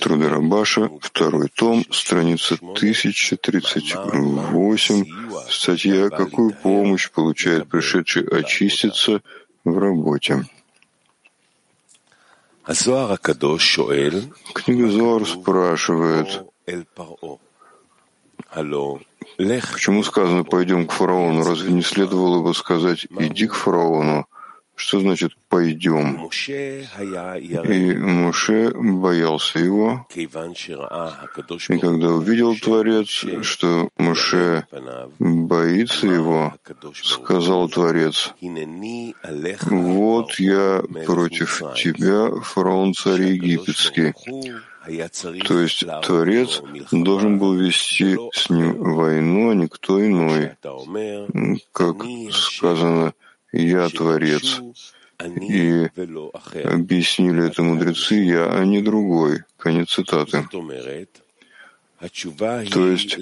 Труды Рабаша, второй том, страница 1038, статья «Какую помощь получает пришедший очиститься в работе?» Книга Зоар спрашивает, почему сказано «пойдем к фараону»? Разве не следовало бы сказать «иди к фараону»? Что значит «пойдем»? И Муше боялся его, и когда увидел Творец, что Муше боится его, сказал Творец, «Вот я против тебя, фараон царь египетский». То есть Творец должен был вести с ним войну, а никто иной. Как сказано, «Я Творец». И объяснили это мудрецы «я», а не другой. Конец цитаты. То есть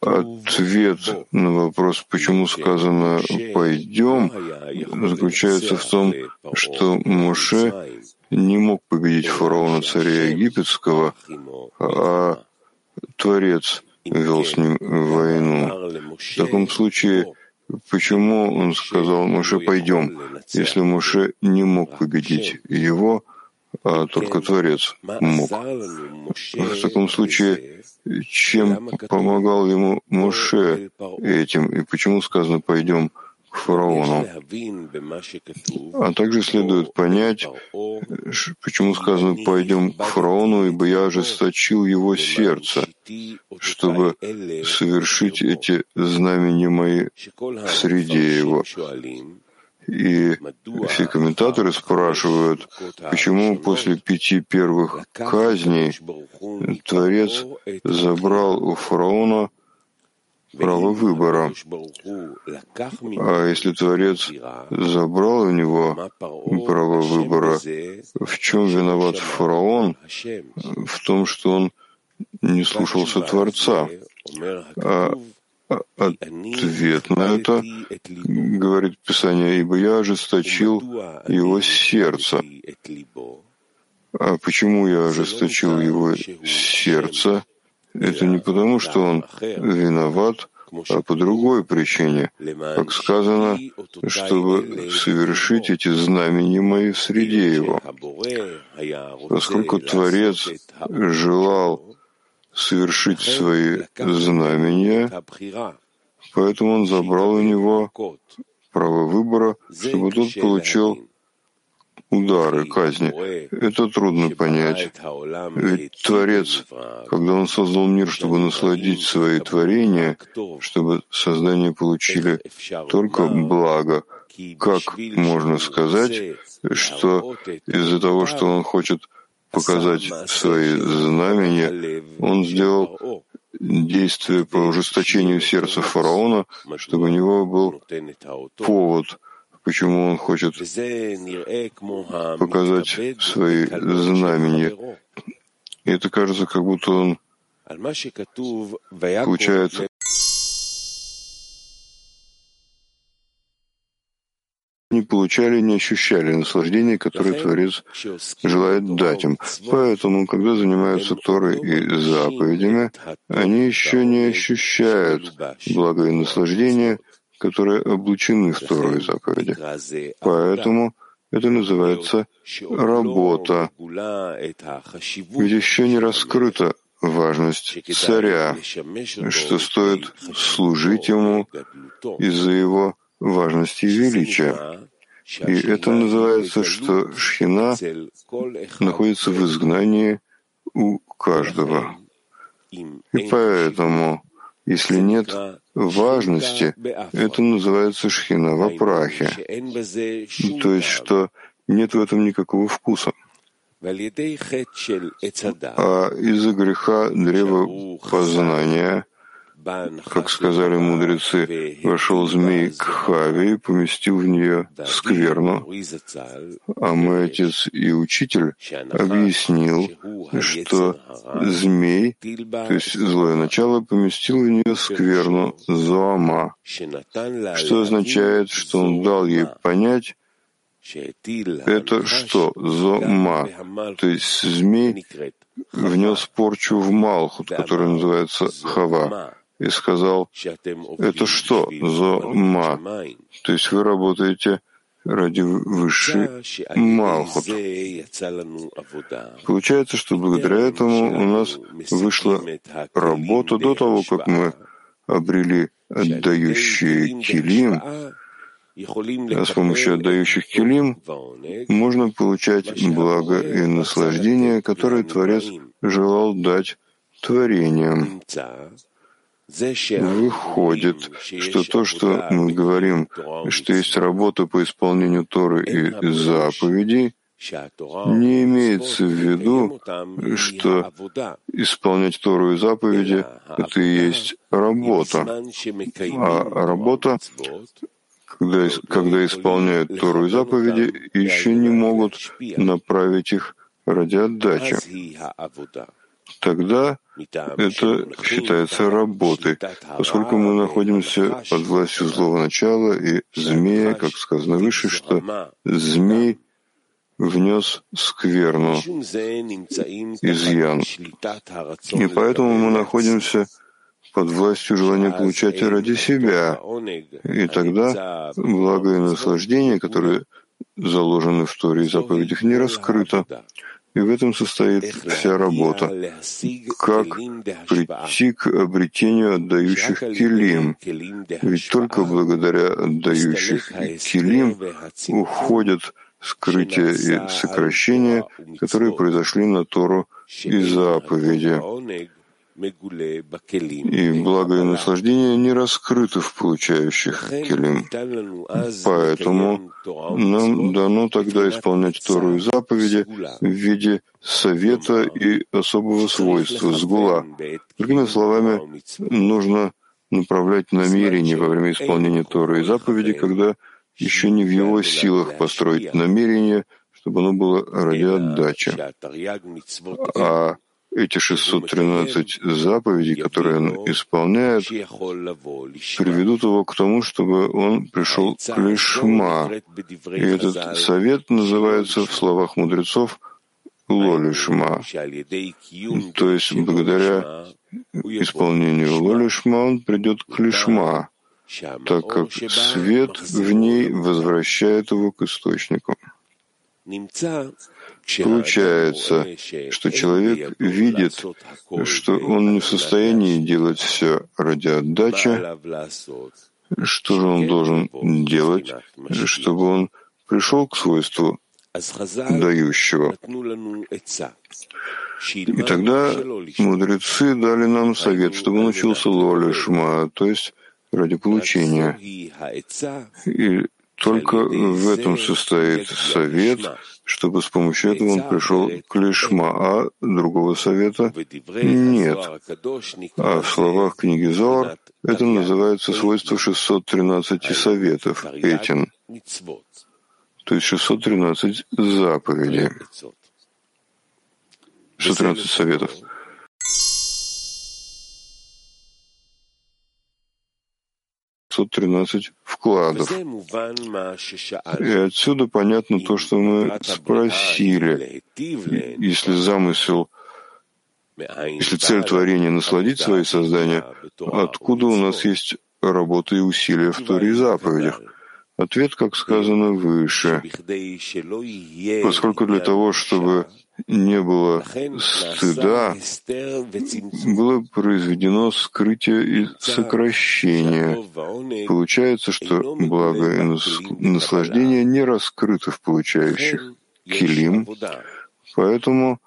ответ на вопрос, почему сказано «пойдем», заключается в том, что Моше не мог победить фараона царя египетского, а Творец вел с ним войну. В таком случае Почему он сказал Муше «пойдем», если Муше не мог победить его, а только Творец мог? В таком случае, чем помогал ему Муше этим, и почему сказано «пойдем» к фараону. А также следует понять, почему сказано «пойдем к фараону, ибо я ожесточил его сердце, чтобы совершить эти знамения мои в среде его». И все комментаторы спрашивают, почему после пяти первых казней Творец забрал у фараона право выбора. А если Творец забрал у него право выбора, в чем виноват фараон? В том, что он не слушался Творца. А ответ на это, говорит Писание, ибо я ожесточил его сердце. А почему я ожесточил его сердце? Это не потому, что он виноват, а по другой причине, как сказано, чтобы совершить эти знамения мои в среде его. Поскольку Творец желал совершить свои знамения, поэтому он забрал у него право выбора, чтобы тот получил удары, казни. Это трудно понять. Ведь Творец, когда Он создал мир, чтобы насладить свои творения, чтобы создания получили только благо, как можно сказать, что из-за того, что Он хочет показать свои знамения, Он сделал действие по ужесточению сердца фараона, чтобы у него был повод — почему он хочет показать свои знамения. И это кажется, как будто он получает не получали, не ощущали наслаждения, которое Творец желает дать им. Поэтому, когда занимаются Торой и заповедями, они еще не ощущают благо и наслаждения, которые облучены в Тору и заповеди. Поэтому это называется работа. Ведь еще не раскрыта важность царя, что стоит служить ему из-за его важности и величия. И это называется, что шхина находится в изгнании у каждого. И поэтому, если нет важности, это называется шхина в прахе. То есть, что нет в этом никакого вкуса. А из-за греха древа познания как сказали мудрецы, вошел змей к Хаве и поместил в нее скверну. А мой отец и учитель объяснил, что змей, то есть злое начало, поместил в нее скверну Зоама, что означает, что он дал ей понять, Это что? Зома. То есть змей внес порчу в Малхут, который называется Хава, и сказал, это что? Зома. То есть вы работаете ради высшей Малхут. Получается, что благодаря этому у нас вышла работа до того, как мы обрели отдающие килим, а с помощью отдающих килим можно получать благо и наслаждение, которое Творец желал дать творениям. Выходит, что то, что мы говорим, что есть работа по исполнению Торы и заповедей, не имеется в виду, что исполнять Тору и заповеди — это и есть работа. А работа, когда, когда исполняют Тору и заповеди, еще не могут направить их ради отдачи тогда это считается работой, поскольку мы находимся под властью злого начала и змея, как сказано выше, что змей внес скверну, изъян. И поэтому мы находимся под властью желания получать ради себя. И тогда благо и наслаждение, которые заложены в Торе и заповедях, не раскрыто. И в этом состоит вся работа. Как прийти к обретению отдающих килим? Ведь только благодаря отдающих килим уходят скрытие и сокращение, которые произошли на Тору и заповеди. И благо и наслаждение не раскрыты в получающих келим. Поэтому нам дано тогда исполнять Тору и заповеди в виде совета и особого свойства, сгула. Другими словами, нужно направлять намерение во время исполнения Торы и заповеди, когда еще не в его силах построить намерение, чтобы оно было ради отдачи. А эти 613 заповедей, которые он исполняет, приведут его к тому, чтобы он пришел к лишма. И этот совет называется в словах мудрецов лолишма. То есть благодаря исполнению лолишма он придет к лишма, так как свет в ней возвращает его к источнику. Получается, что человек видит, что он не в состоянии делать все ради отдачи. Что же он должен делать, чтобы он пришел к свойству дающего? И тогда мудрецы дали нам совет, чтобы он учился лоли шма, то есть ради получения. И только в этом состоит совет, чтобы с помощью этого он пришел к лишма, а другого совета нет. А в словах книги Зоар это называется свойство 613 советов, этин, то есть 613 заповедей, 613 советов. 513 вкладов. И отсюда понятно то, что мы спросили. Если замысел, если цель творения насладить свои создания, откуда у нас есть работа и усилия в Торе и заповедях? Ответ, как сказано выше, поскольку для того, чтобы не было стыда, было произведено скрытие и сокращение. Получается, что благо и наслаждение не раскрыты в получающих килим, Поэтому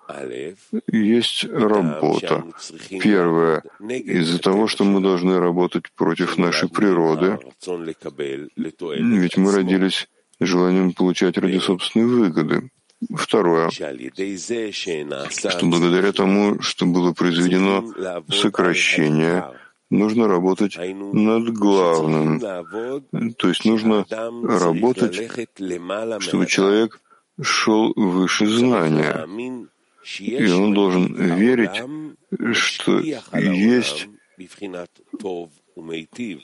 есть работа. Первое, из-за того, что мы должны работать против нашей природы, ведь мы родились желанием получать ради собственной выгоды. Второе, что благодаря тому, что было произведено сокращение, нужно работать над главным. То есть нужно работать, чтобы человек шел выше знания. И он должен верить, что есть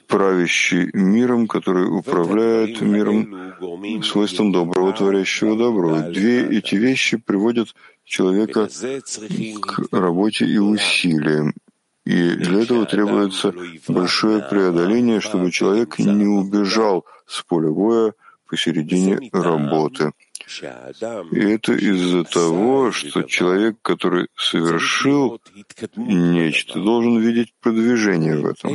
правящий миром, который управляет миром свойством доброго, творящего добро. Две эти вещи приводят человека к работе и усилиям. И для этого требуется большое преодоление, чтобы человек не убежал с поля боя посередине работы. И это из-за того, что человек, который совершил нечто, должен видеть продвижение в этом.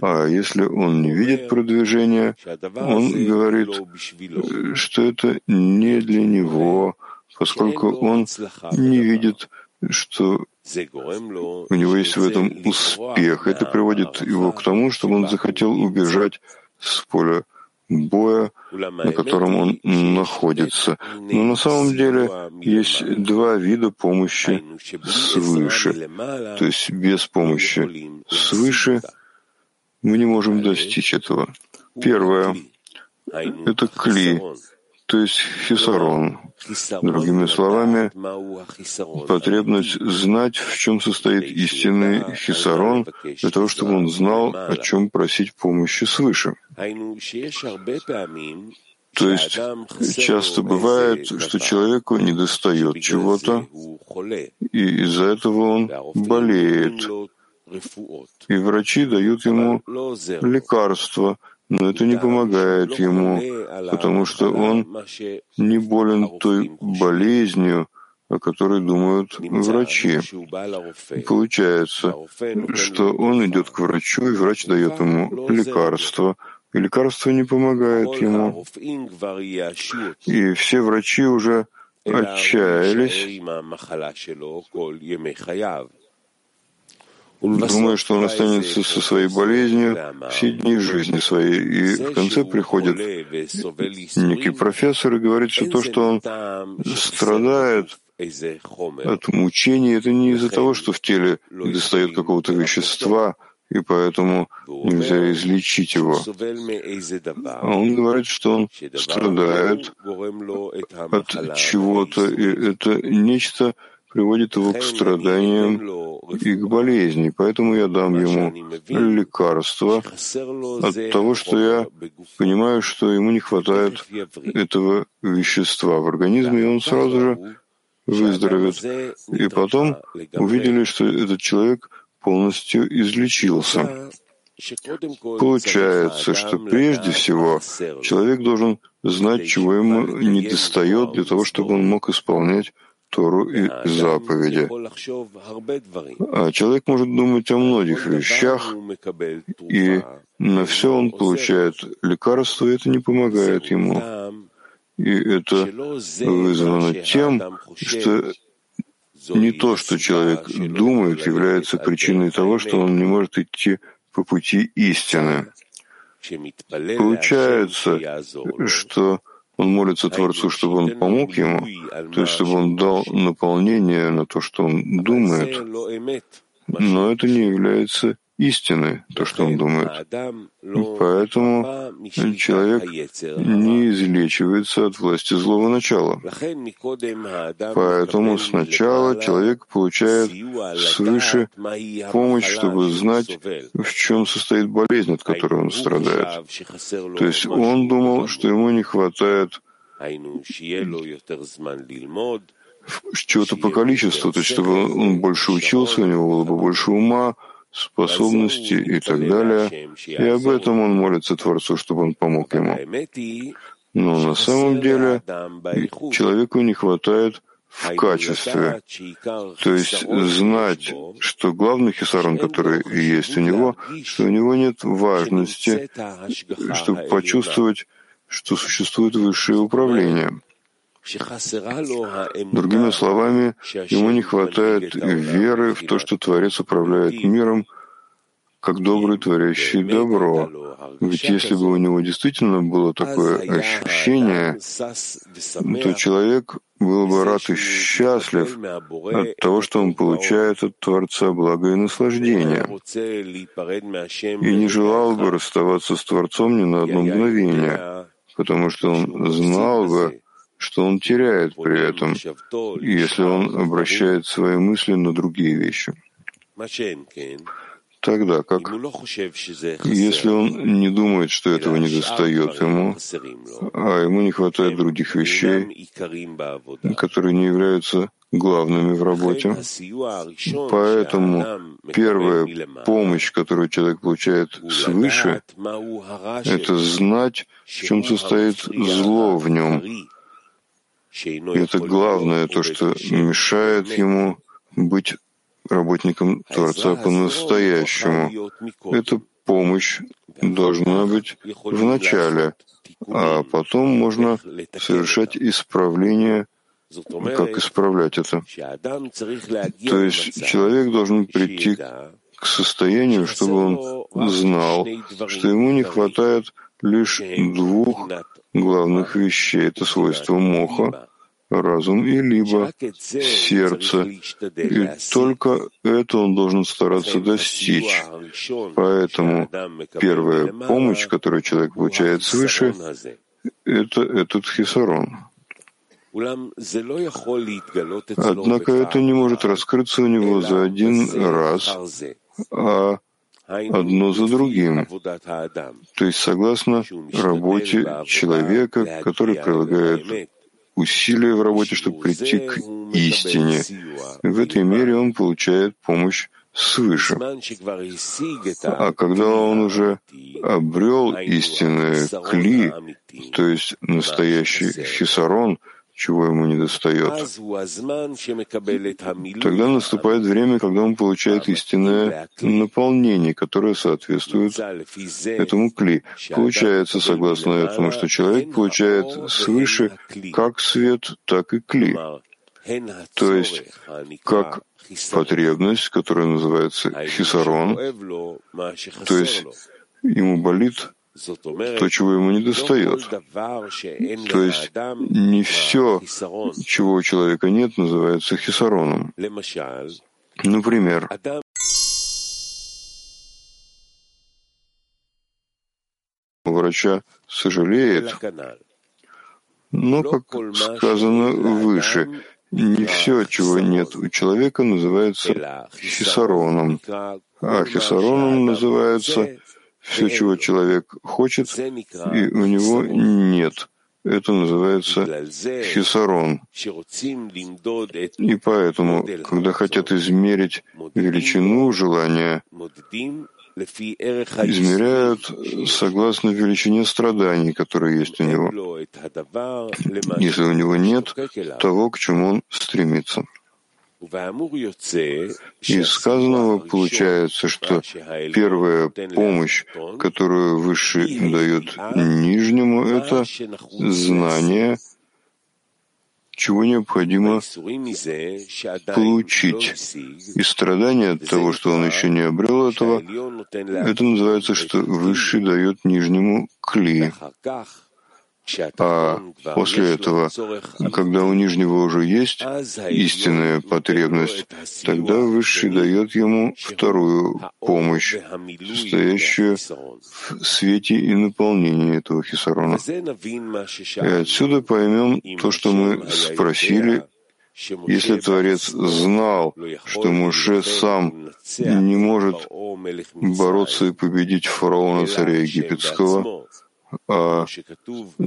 А если он не видит продвижения, он говорит, что это не для него, поскольку он не видит, что у него есть в этом успех. Это приводит его к тому, чтобы он захотел убежать с поля боя, на котором он находится. Но на самом деле есть два вида помощи свыше. То есть без помощи свыше мы не можем достичь этого. Первое — это кли, то есть хисарон. Другими словами, потребность знать, в чем состоит истинный хисарон, для того, чтобы он знал, о чем просить помощи свыше. То есть часто бывает, что человеку недостает чего-то, и из-за этого он болеет. И врачи дают ему лекарства, но это не помогает ему, потому что он не болен той болезнью, о которой думают врачи. Получается, что он идет к врачу, и врач дает ему лекарство, и лекарство не помогает ему. И все врачи уже отчаялись, думая, что он останется со своей болезнью все дни жизни своей. И в конце приходит некий профессор и говорит, что то, что он страдает от мучений, это не из-за того, что в теле достает какого-то вещества, и поэтому нельзя излечить его. А он говорит, что он страдает от чего-то, и это нечто приводит его к страданиям и к болезни. Поэтому я дам ему лекарство от того, что я понимаю, что ему не хватает этого вещества в организме, и он сразу же выздоровеет. И потом увидели, что этот человек полностью излечился. Получается, что прежде всего человек должен знать, чего ему недостает для того, чтобы он мог исполнять Тору и заповеди. А человек может думать о многих вещах, и на все он получает лекарство, и это не помогает ему. И это вызвано тем, что не то, что человек думает, является причиной того, что он не может идти по пути истины. Получается, что он молится Творцу, чтобы он помог ему, то есть чтобы он дал наполнение на то, что он думает. Но это не является истины, то, что он думает. Поэтому человек не излечивается от власти злого начала. Поэтому сначала человек получает свыше помощь, чтобы знать, в чем состоит болезнь, от которой он страдает. То есть он думал, что ему не хватает чего-то по количеству, то есть чтобы он больше учился, у него было бы больше ума, способности и так далее. И об этом он молится Творцу, чтобы он помог ему. Но на самом деле человеку не хватает в качестве. То есть знать, что главный хисарон, который есть у него, что у него нет важности, чтобы почувствовать, что существует высшее управление. Другими словами, ему не хватает веры в то, что Творец управляет миром, как добрый творящий добро. Ведь если бы у него действительно было такое ощущение, то человек был бы рад и счастлив от того, что он получает от Творца благо и наслаждение, и не желал бы расставаться с Творцом ни на одно мгновение, потому что он знал бы, что он теряет при этом, если он обращает свои мысли на другие вещи. тогда как, если он не думает, что этого не достает ему, а ему не хватает других вещей, которые не являются главными в работе. Поэтому первая помощь, которую человек получает свыше, это знать, в чем состоит зло в нем. Это главное, то, что мешает ему быть работником Творца по-настоящему. Эта помощь должна быть в начале, а потом можно совершать исправление. Как исправлять это? То есть человек должен прийти к состоянию, чтобы он знал, что ему не хватает лишь двух главных вещей. Это свойство моха, разум и либо сердце. И только это он должен стараться достичь. Поэтому первая помощь, которую человек получает свыше, это этот хисарон. Однако это не может раскрыться у него за один раз, а одно за другим, то есть согласно работе человека, который прилагает усилия в работе, чтобы прийти к истине. В этой мере он получает помощь свыше. А когда он уже обрел истинное кли, то есть настоящий хисарон — чего ему не достает. Тогда наступает время, когда он получает истинное наполнение, которое соответствует этому кли. Получается, согласно этому, что человек получает свыше как свет, так и кли. То есть, как потребность, которая называется хисарон, то есть ему болит то, чего ему не достает. То есть не все, чего у человека нет, называется хисароном. Например, врача сожалеет, но, как сказано выше, не все, чего нет у человека, называется хисароном, а хисароном называется все, чего человек хочет, и у него нет. Это называется хисарон. И поэтому, когда хотят измерить величину желания, измеряют согласно величине страданий, которые есть у него, если у него нет того, к чему он стремится. Из сказанного получается, что первая помощь, которую Высший дает Нижнему, это знание, чего необходимо получить. И страдание от того, что он еще не обрел этого, это называется, что Высший дает Нижнему кли. А после этого, когда у Нижнего уже есть истинная потребность, тогда Высший дает ему вторую помощь, состоящую в свете и наполнении этого хисарона. И отсюда поймем то, что мы спросили, если Творец знал, что Муше сам не может бороться и победить фараона царя египетского, а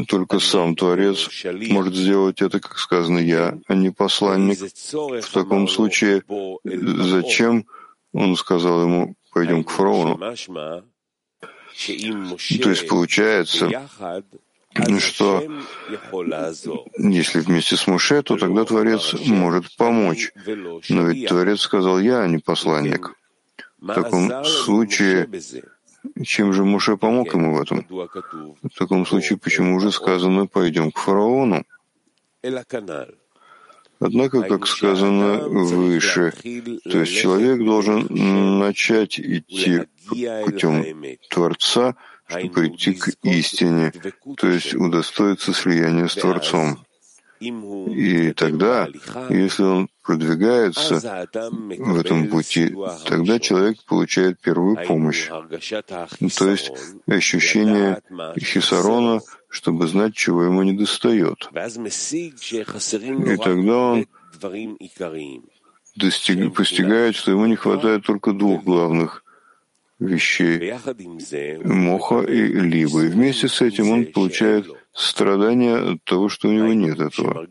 только сам Творец может сделать это, как сказано, я, а не посланник. В таком случае зачем он сказал ему, пойдем к фараону? То есть получается, что если вместе с Муше, то тогда Творец может помочь. Но ведь Творец сказал, я, а не посланник. В таком случае чем же Муше помог ему в этом? В таком случае, почему уже сказано «пойдем к фараону»? Однако, как сказано выше, то есть человек должен начать идти путем Творца, чтобы прийти к истине, то есть удостоиться слияния с Творцом. И тогда, если он продвигается в этом пути, тогда человек получает первую помощь, то есть ощущение хисарона, чтобы знать, чего ему не достает. И тогда он достиг, постигает, что ему не хватает только двух главных вещей моха и либо. И вместе с этим он получает страдания от того, что у него нет этого.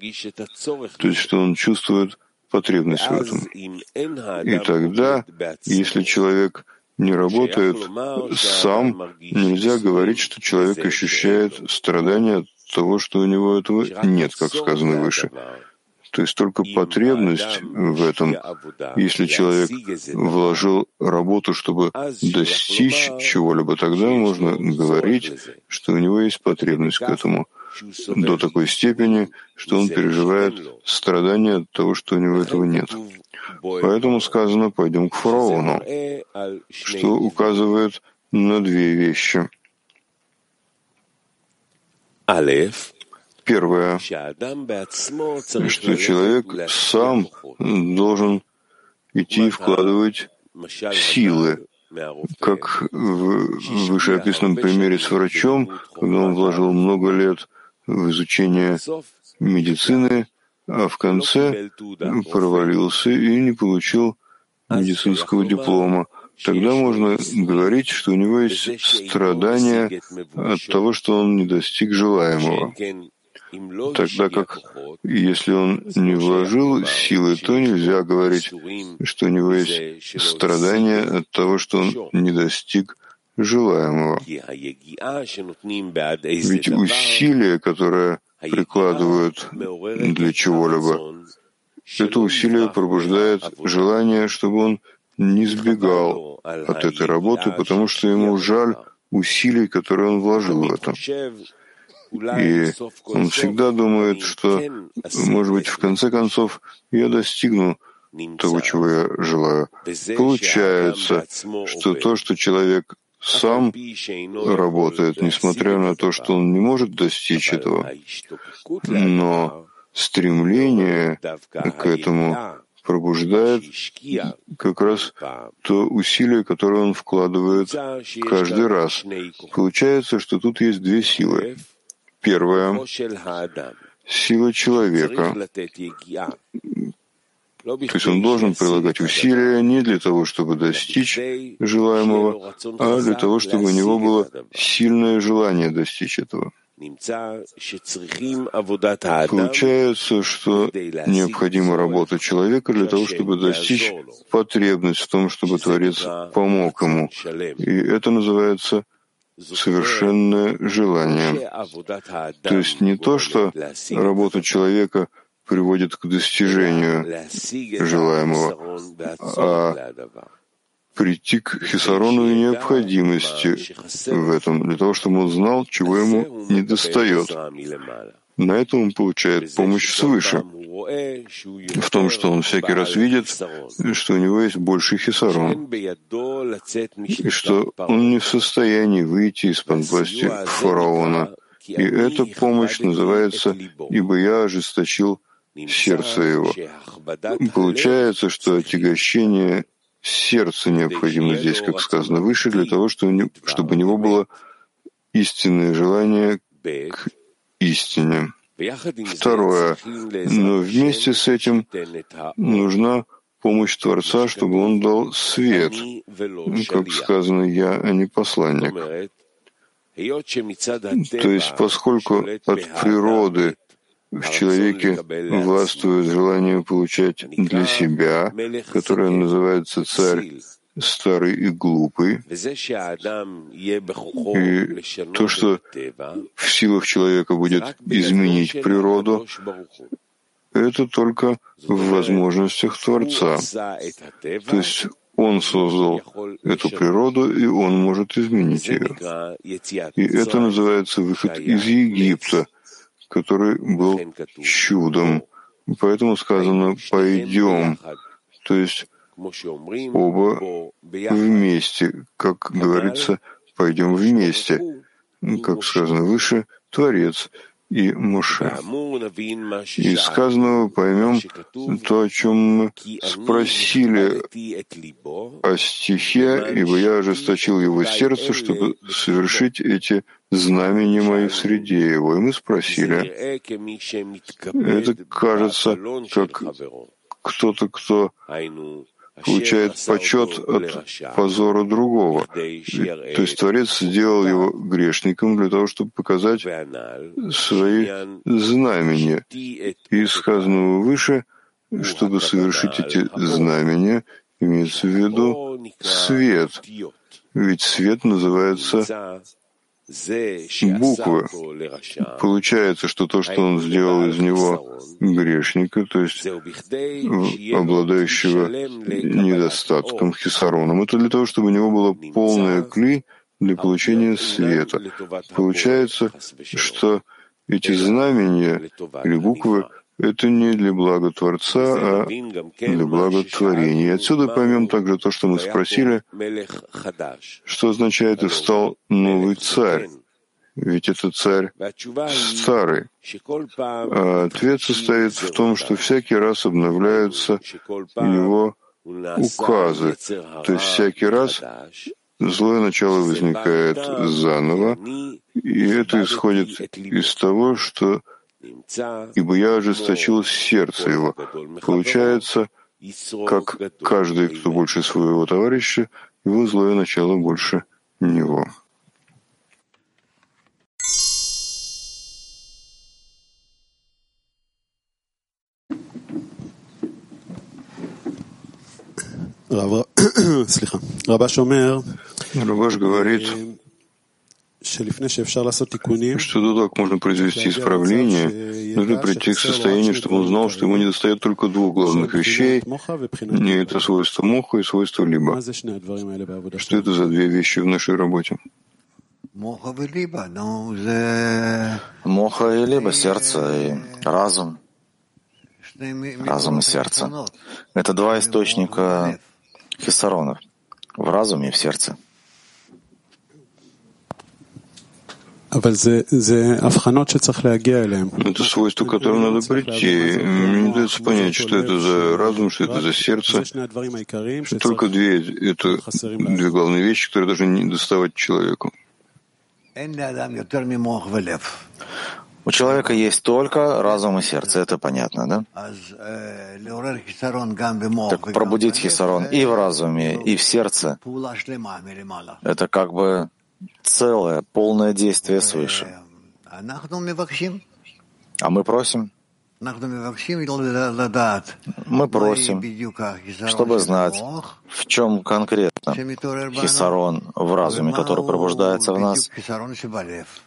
То есть, что он чувствует потребность в этом. И тогда, если человек не работает сам, нельзя говорить, что человек ощущает страдания от того, что у него этого нет, как сказано выше. То есть только потребность в этом, если человек вложил работу, чтобы достичь чего-либо, тогда можно говорить, что у него есть потребность к этому до такой степени, что он переживает страдания от того, что у него этого нет. Поэтому сказано «пойдем к фараону», что указывает на две вещи. Первое, что человек сам должен идти и вкладывать силы, как в вышеописанном примере с врачом, когда он вложил много лет в изучение медицины, а в конце провалился и не получил медицинского диплома. Тогда можно говорить, что у него есть страдания от того, что он не достиг желаемого. Тогда как если он не вложил силы, то нельзя говорить, что у него есть страдания от того, что он не достиг желаемого. Ведь усилия, которые прикладывают для чего-либо, это усилие пробуждает желание, чтобы он не сбегал от этой работы, потому что ему жаль усилий, которые он вложил в это. И он всегда думает, что, может быть, в конце концов, я достигну того, чего я желаю. Получается, что то, что человек сам работает, несмотря на то, что он не может достичь этого, но стремление к этому пробуждает как раз то усилие, которое он вкладывает каждый раз. Получается, что тут есть две силы. Первая — сила человека, то есть он должен прилагать усилия не для того, чтобы достичь желаемого, а для того, чтобы у него было сильное желание достичь этого. Получается, что необходима работа человека для того, чтобы достичь потребность в том, чтобы Творец помог ему. И это называется совершенное желание. То есть не то, что работа человека — приводит к достижению желаемого, а прийти к Хисарону и необходимости в этом, для того, чтобы он знал, чего ему не достает. На этом он получает помощь свыше, в том, что он всякий раз видит, что у него есть больше хисарон, и что он не в состоянии выйти из-под власти фараона. И эта помощь называется «Ибо я ожесточил сердца его. Получается, что отягощение сердца необходимо здесь, как сказано выше, для того, чтобы у него было истинное желание к истине. Второе. Но вместе с этим нужна помощь Творца, чтобы он дал свет. Как сказано, я, а не посланник. То есть, поскольку от природы в человеке властвует желание получать для себя, которое называется царь старый и глупый, и то, что в силах человека будет изменить природу, это только в возможностях Творца. То есть он создал эту природу, и он может изменить ее. И это называется выход из Египта, который был чудом. Поэтому сказано «пойдем», то есть оба вместе, как говорится, «пойдем вместе», как сказано выше, Творец и Моше. Из сказанного поймем то, о чем мы спросили о стихе, ибо я ожесточил его сердце, чтобы совершить эти знамения мои в среде его. И мы спросили, это кажется как кто-то, кто получает почет от позора другого. То есть Творец сделал его грешником для того, чтобы показать свои знамения. И сказанного выше, чтобы совершить эти знамения, имеется в виду свет. Ведь свет называется буквы. Получается, что то, что он сделал из него грешника, то есть обладающего недостатком, хисароном, это для того, чтобы у него было полное кли для получения света. Получается, что эти знамения или буквы это не для блага Творца, а для блага творения. Отсюда поймем также то, что мы спросили, что означает «и встал новый царь». Ведь это царь старый. А ответ состоит в том, что всякий раз обновляются его указы. То есть всякий раз злое начало возникает заново, и это исходит из того, что ибо я ожесточил сердце его. Получается, как каждый, кто больше своего товарища, его злое начало больше него. Рабаш говорит, что до того, как можно произвести исправление, нужно прийти к состоянию, чтобы он знал, что ему не достает только двух главных вещей, не это свойство моха и свойство либо. Что это за две вещи в нашей работе? Моха и либо, сердце и разум. Разум и сердце. Это два источника хиссаронов в разуме и в сердце. Это свойство, к которому надо прийти. Мне не дается понять, что это за разум, что это за сердце. Что только две — это две главные вещи, которые должны не доставать человеку. У человека есть только разум и сердце, это понятно, да? Так пробудить хисарон и в разуме, и в сердце — это как бы целое, полное действие свыше. А мы просим, мы просим, чтобы знать, в чем конкретно хисарон в разуме, который пробуждается в нас,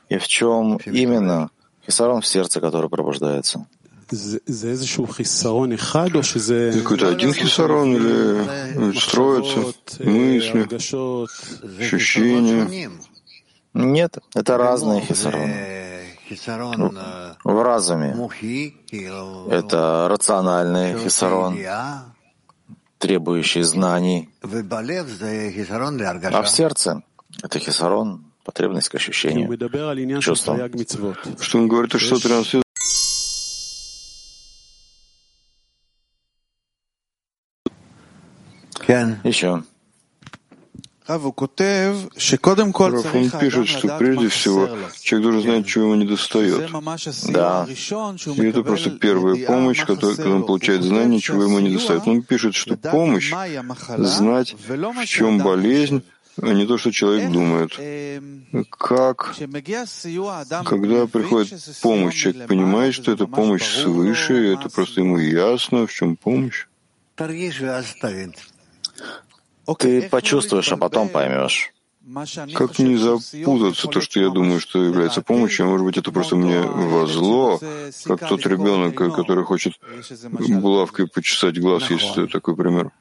и в чем именно хисарон в сердце, который пробуждается. Какой-то один хисарон или строятся мысли, ощущения? Нет, это разные хисароны. В разуме. это рациональный хисарон, требующий знаний, а в сердце это хисарон, потребность к ощущению, чувствам. Что он говорит, что транслирует Еще. Он пишет, что прежде всего человек должен знать, чего ему не достает. Да. И это просто первая помощь, когда он получает знание, чего ему не достает. Он пишет, что помощь — знать, в чем болезнь, а не то, что человек думает. Как, когда приходит помощь, человек понимает, что это помощь свыше, и это просто ему ясно, в чем помощь. Ты почувствуешь, а потом поймешь. Как не запутаться, то, что я думаю, что является помощью, может быть, это просто мне во зло, как тот ребенок, который хочет булавкой почесать глаз, если такой пример.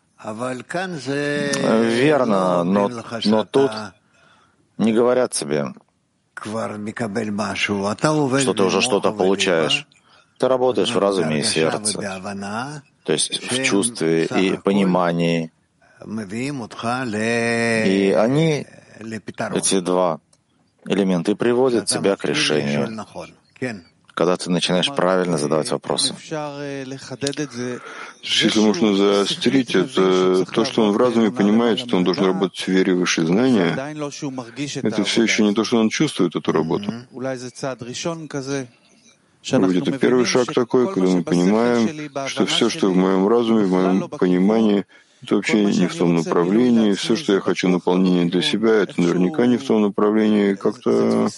Верно, но, но тут не говорят тебе, что ты уже что-то получаешь. Ты работаешь в разуме и сердце, то есть в чувстве и понимании, и они, эти два элемента, приводят тебя к решению, когда ты начинаешь правильно задавать вопросы. Если можно заострить, это то, что он в разуме понимает, что он должен работать в вере выше знания, это все еще не то, что он чувствует эту работу. Будет это первый шаг такой, когда мы понимаем, что все, что в моем разуме, в моем понимании, это вообще не в том направлении. Все, что я хочу наполнение для себя, это наверняка не в том направлении. Как-то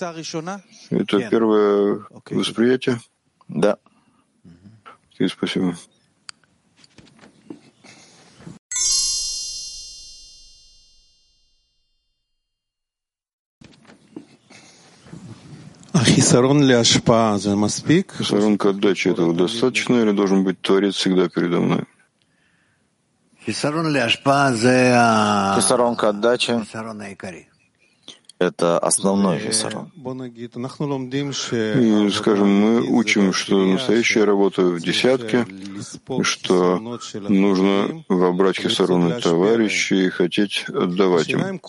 это первое восприятие? Да. И спасибо. Хисарон к отдаче этого достаточно или должен быть Творец всегда передо мной? Хисарон к отдаче. Это основной хисарон. И, скажем, мы учим, что настоящая работа в десятке, что нужно вобрать хисароны товарищей и хотеть отдавать им.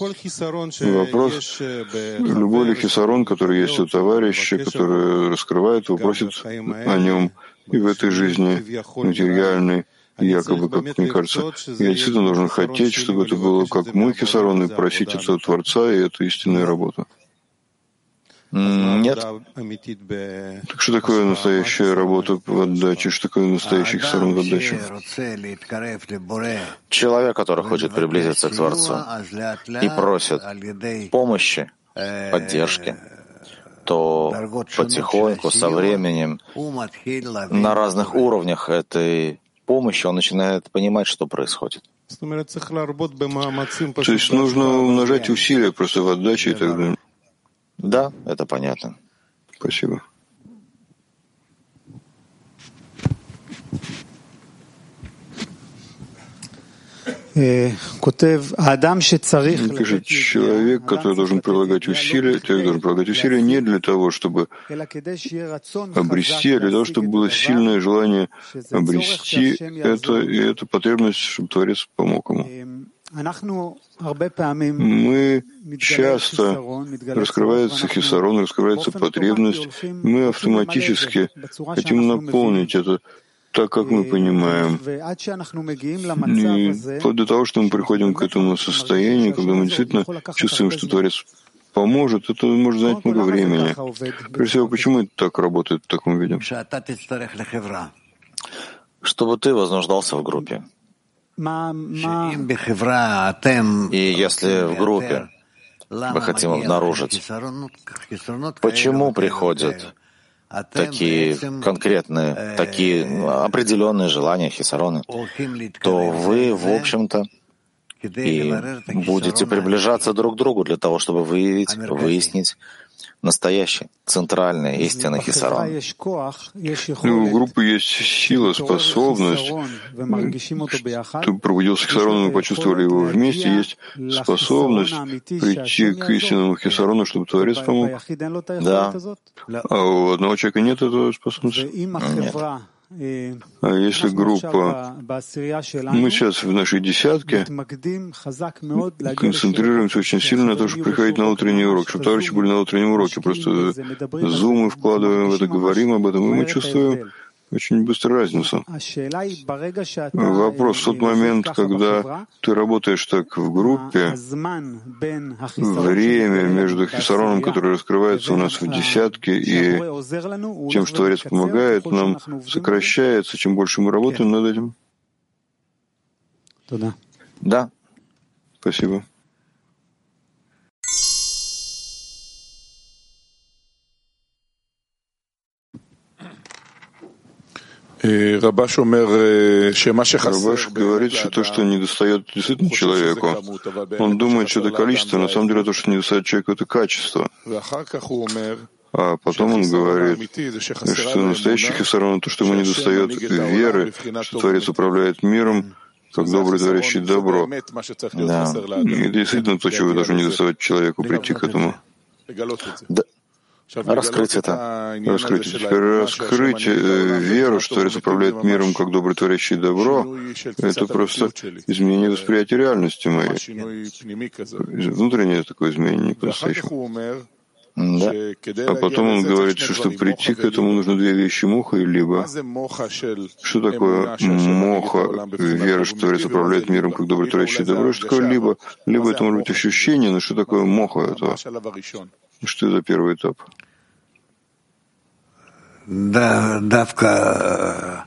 Вопрос, любой ли хисарон, который есть у товарища, который раскрывает его, просит о нем и в этой жизни материальной, якобы, как мне кажется, я действительно должен хотеть, чтобы это было как мой кисарон, и просить этого Творца, и это истинная работа. Нет. Так что такое настоящая работа в отдаче? Что такое настоящий кисарон в отдаче? Человек, который хочет приблизиться к Творцу и просит помощи, поддержки, то потихоньку, со временем, на разных уровнях этой помощи, он начинает понимать, что происходит. То есть нужно умножать усилия просто в отдаче и так далее. Да, это понятно. Спасибо. Пишет, человек, который должен прилагать усилия, человек должен прилагать усилия не для того, чтобы обрести, а для того, чтобы было сильное желание обрести это, и эту потребность, чтобы Творец помог ему. Мы часто раскрывается хисарон, раскрывается потребность, мы автоматически хотим наполнить это так, как мы понимаем. И вплоть до того, что мы приходим к этому состоянию, когда мы действительно чувствуем, что Творец поможет, это может занять много времени. Прежде всего, почему это так работает в таком виде? Чтобы ты вознуждался в группе. И если в группе мы хотим обнаружить, почему приходят такие конкретные, такие определенные желания хисароны, то вы, в общем-то, и будете приближаться друг к другу для того, чтобы выявить, выяснить настоящий, центральный, истинный хисарон. Ну, у группы есть сила, способность. Ты пробудился хисарону, мы почувствовали его вместе. Есть способность прийти к истинному хисарону, чтобы Творец помог. Да. А у одного человека нет этой способности? Нет. А если группа, мы сейчас в нашей десятке концентрируемся очень сильно на том, чтобы приходить на утренний урок, чтобы товарищи были на утреннем уроке, просто зумы вкладываем в это, говорим об этом, и мы чувствуем очень быстро разницу. Вопрос в тот момент, когда ты работаешь так в группе, время между хисароном, который раскрывается у нас в десятке, и тем, что Творец помогает, нам сокращается, чем больше мы работаем над этим. Да. Спасибо. Рабаш говорит, что то, что не достает действительно человеку, он думает, что это количество, на самом деле то, что не достает человеку, это качество. А потом он говорит, что настоящий хисарон — то, что ему не достает веры, что Творец управляет миром, как добрый творящий добро. Да. И действительно то, чего должно не доставать человеку, прийти к этому. Да. Раскрыть это. Раскрыть. Раскрыть э, веру, что Творец управляет миром как добрый творящий добро, это просто изменение восприятия реальности моей. Внутреннее такое изменение по-настоящему. Да. А потом он говорит, что чтобы прийти к этому, нужно две вещи — моха и либо. Что такое моха, вера, что Творец управляет миром как добрый творящий добро? Что такое либо? Либо это может быть ощущение, но что такое моха этого? Что это первый этап? Да, давка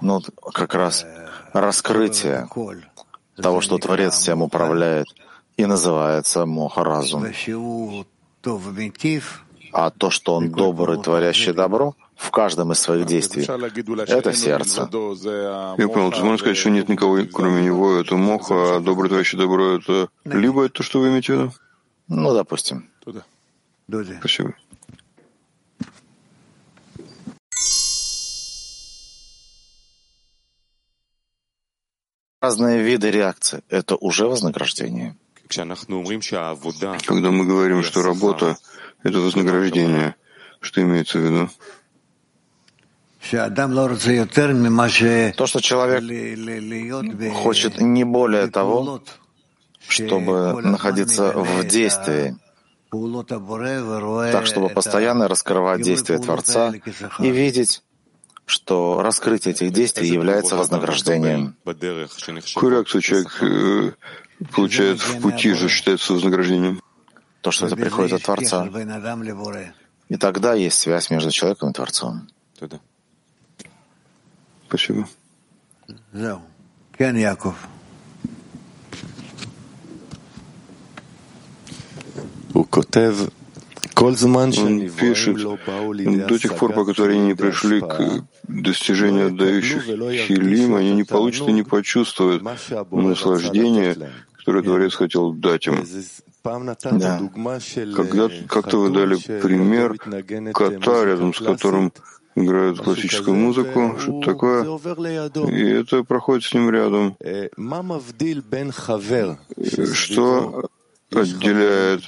Ну, как раз раскрытие того, что Творец всем управляет, и называется моха-разум. А то, что он добрый, творящий добро, в каждом из своих действий. Это сердце. Я понял. Ты можешь сказать, что нет никого, кроме него, это моха, а добрый товарищ добро — это либо это то, что вы имеете в виду? Ну, допустим. Спасибо. Разные виды реакции — это уже вознаграждение. Когда мы говорим, что работа — это вознаграждение, что имеется в виду? То, что человек хочет не более того, чтобы находиться в действии, так, чтобы постоянно раскрывать действия Творца и видеть, что раскрытие этих действий является вознаграждением. Какую реакцию человек э, получает в пути же считается вознаграждением? То, что это приходит от Творца. И тогда есть связь между человеком и Творцом. Спасибо. Кен Яков. Он пишет, до тех пор, пока они не пришли к достижению отдающих хилим, они не получат и не почувствуют наслаждение, которое Творец хотел дать им. Да. Когда как-то вы дали пример кота, рядом с которым играют классическую музыку, что-то такое, и это проходит с ним рядом. Что отделяет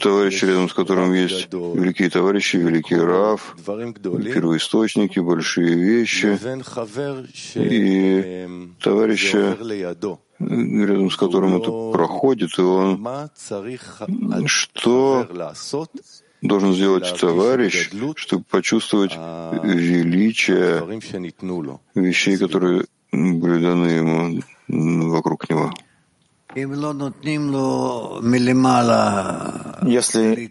товарища, рядом с которым есть великие товарищи, великий Рав, первоисточники, большие вещи, и товарища, рядом с которым это проходит, и он что должен сделать товарищ, чтобы почувствовать величие вещей, которые были даны ему вокруг него. Если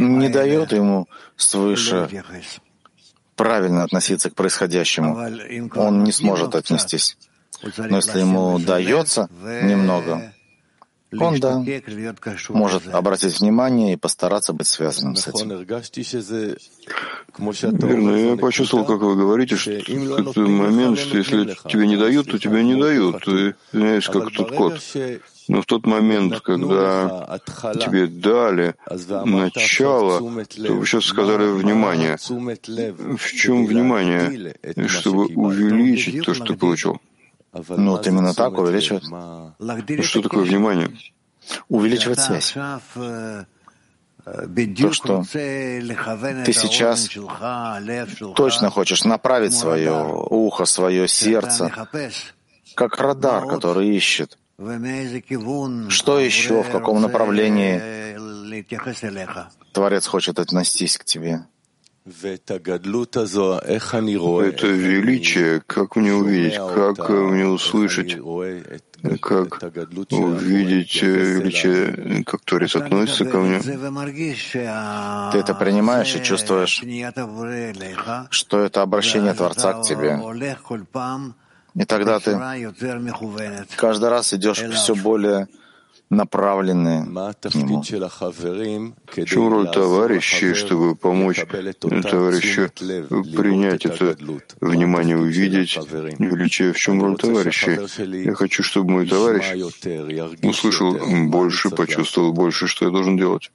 не дает ему свыше правильно относиться к происходящему, он не сможет отнестись. Но если ему дается немного, он, да, может обратить внимание и постараться быть связанным с этим. Верно. Я почувствовал, как вы говорите, что это момент, что если тебе не дают, то тебе не дают. Ты знаешь, как тут код. Но в тот момент, когда тебе дали начало, то вы сейчас сказали внимание. В чем внимание? Чтобы увеличить то, что ты получил. Ну, вот именно так увеличивает. Что такое внимание? Увеличивать связь. То, что ты сейчас точно хочешь направить свое ухо, свое сердце, как радар, который ищет. Что еще, в каком направлении Творец хочет отнестись к тебе? Это величие, как мне увидеть, как мне услышать, как увидеть величие, как Творец относится ко мне. Ты это принимаешь и чувствуешь, что это обращение Творца к тебе. И тогда ты каждый раз идешь все более направлены к нему. В чем роль товарищей, чтобы помочь товарищу принять это внимание, увидеть величие? В чем роль товарищей? Я хочу, чтобы мой товарищ услышал больше, почувствовал больше, что я должен делать.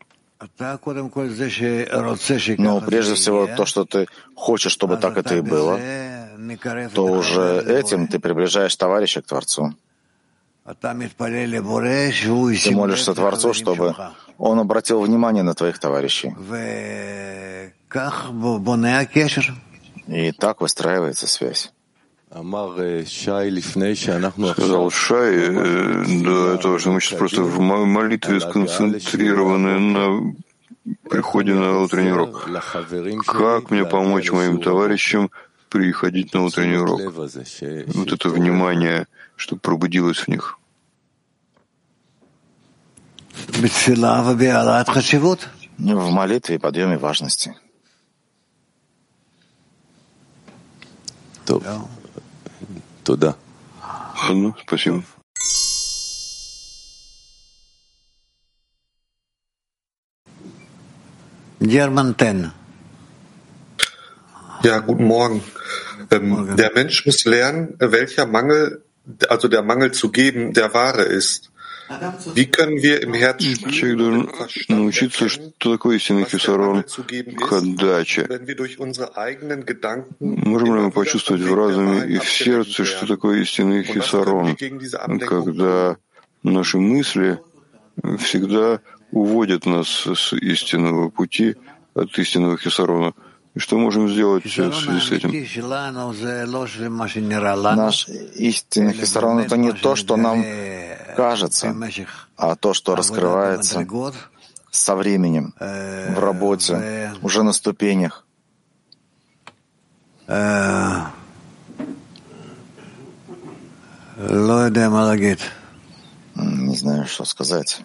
Но прежде всего то, что ты хочешь, чтобы так это и было, то уже этим ты приближаешь товарища к Творцу. Ты молишься Творцу, чтобы Он обратил внимание на твоих товарищей. И так выстраивается связь. Сказал Шай э, до этого, что мы сейчас просто в молитве сконцентрированы на приходе на утренний урок. Как мне помочь моим товарищам приходить на утренний урок? Вот это внимание — чтобы пробудилось в них. В молитве и подъеме важности. Туда. Ну, спасибо. German 10. Ja, guten Morgen. Ähm, der Mensch muss lernen, welcher Mangel, also der Mangel zu geben, der wahre ist. Wie können wir im Herzen Человек должен научиться, что такое истинный хисарон к отдаче. Можем ли мы почувствовать в разуме и в сердце, что такое истинный хисарон, когда наши мысли всегда уводят нас с истинного пути, от истинного хисарона? И что можем сделать в связи с этим? Наш истинный хисарон — это не то, что нам кажется, а то, что раскрывается со временем, в работе, уже на ступенях. Не знаю, что сказать.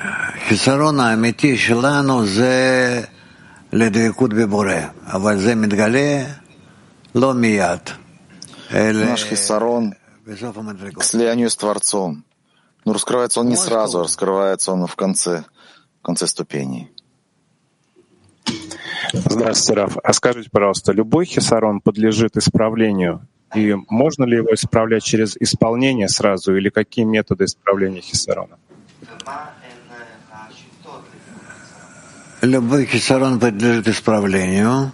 החיסרון האמיתי שלנו זה לדבקות בבורא, אבל זה מתגלה לא מיד. Наш хисарон к слиянию с Творцом. Но раскрывается он не сразу, раскрывается он в конце, в конце ступеней. Здравствуйте, Раф. А скажите, пожалуйста, любой хисарон подлежит исправлению? и можно ли его исправлять через исполнение сразу, или какие методы исправления хисарона? Любой хисарон подлежит исправлению,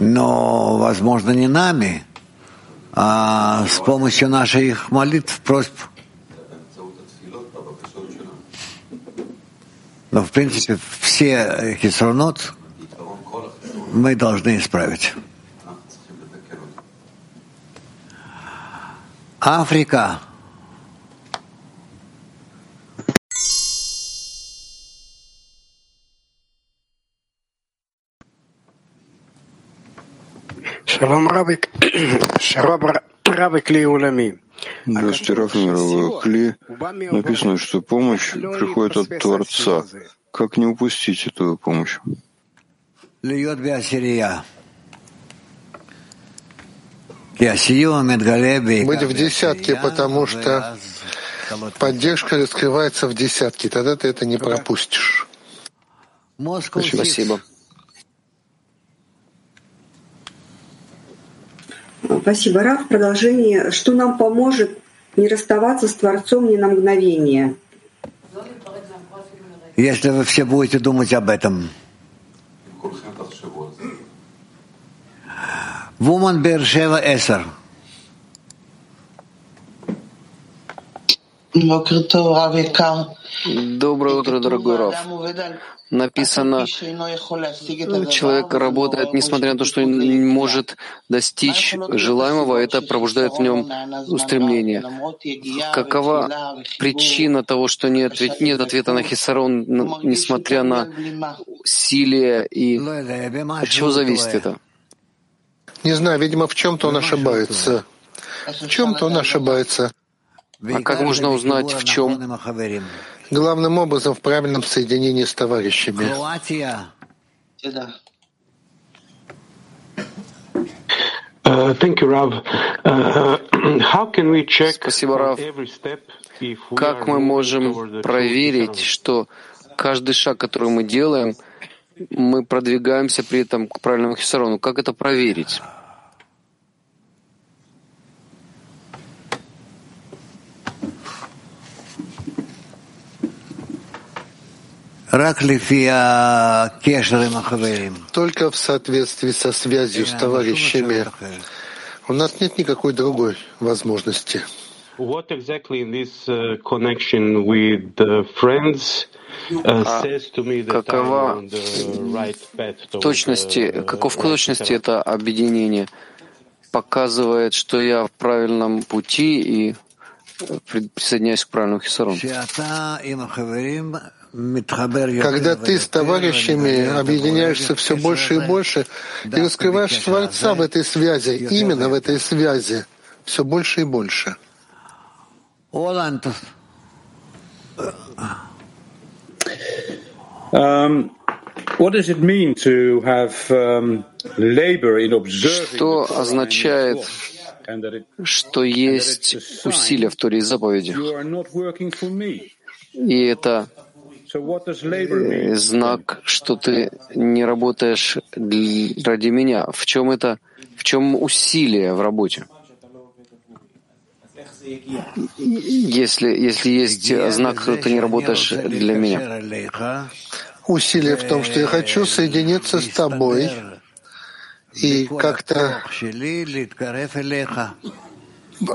но, возможно, не нами, а с помощью наших молитв, просьб. Но, в принципе, все хисронот мы должны исправить. Африка Шалом Равик, Равик Ли Улами. Здравствуйте, Раф Кли. Написано, что помощь приходит от Творца. Как не упустить эту помощь? Быть в десятке, потому что поддержка раскрывается в десятке. Тогда ты это не пропустишь. Спасибо. Спасибо, Раф. В продолжение. Что нам поможет не расставаться с Творцом ни на мгновение? Если вы все будете думать об этом. Вуман Бершева Эсер. Доброе утро, дорогой Раф написано, человек работает, несмотря на то, что не может достичь желаемого, это пробуждает в нем устремление. Какова причина того, что нет, ведь нет ответа на Хисарон, несмотря на силе, и от чего зависит это? Не знаю, видимо, в чем-то он ошибается. В чем-то он ошибается. А как можно узнать, в чем? главным образом в правильном соединении с товарищами. Uh, thank you, Rav. Uh, how can we check Спасибо, Рав. Как мы можем проверить, что каждый шаг, который мы делаем, мы продвигаемся при этом к правильному хисарону? Как это проверить? Только в соответствии со связью с товарищами. У нас нет никакой другой возможности. What exactly in this uh, connection with friends me that какова точности, каков точности это объединение показывает, что я в правильном пути и присоединяюсь к правильному хисарону. когда ты с товарищами объединяешься все больше и больше и раскрываешь Творца в этой связи, именно в этой связи, все больше и больше. Um, что означает, что есть усилия в Торе и заповедях? И это знак, что ты не работаешь ради меня. В чем это? В чем усилие в работе? Если, если есть знак, что ты не работаешь для меня. Усилие в том, что я хочу соединиться с тобой и как-то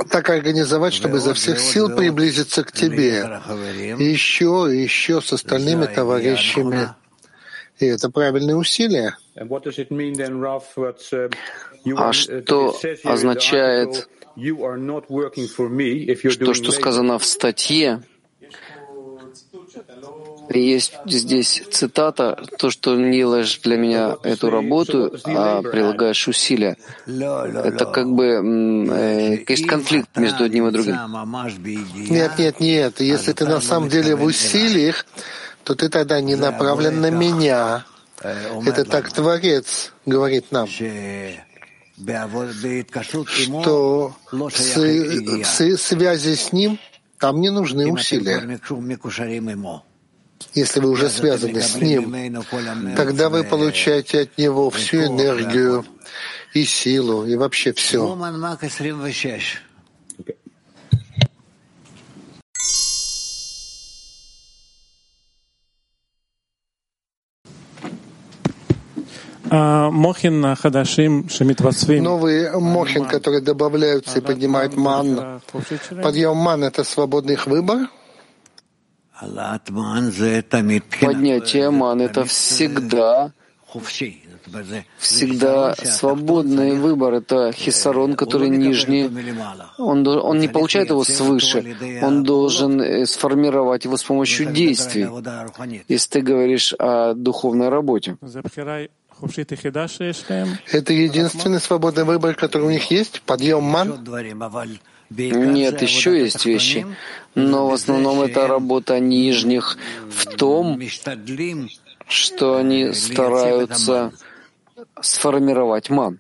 так организовать, чтобы изо всех сил приблизиться к тебе. И еще, и еще с остальными товарищами. И это правильное усилие. А что означает то, что сказано в статье, есть здесь цитата, то, что не делаешь для меня эту работу, а прилагаешь усилия. Это как бы э, есть конфликт между одним и другим. Нет, нет, нет. Если ты на самом деле в усилиях, то ты тогда не направлен на меня. Это так Творец говорит нам что в, в связи с ним там не нужны усилия. Если вы уже связаны с ним, тогда вы получаете от него всю энергию и силу, и вообще все. Новые мохин, которые добавляются и поднимают ман. Подъем ман — это свободный их выбор? Поднятие ман — это всегда всегда свободный выбор. Это хисарон, который нижний. Он, он не получает его свыше. Он должен э, сформировать его с помощью действий. Если ты говоришь о духовной работе. Это единственный свободный выбор, который у них есть? Подъем ман? Нет, еще есть вещи, но в основном это работа нижних в том, что они стараются сформировать ман.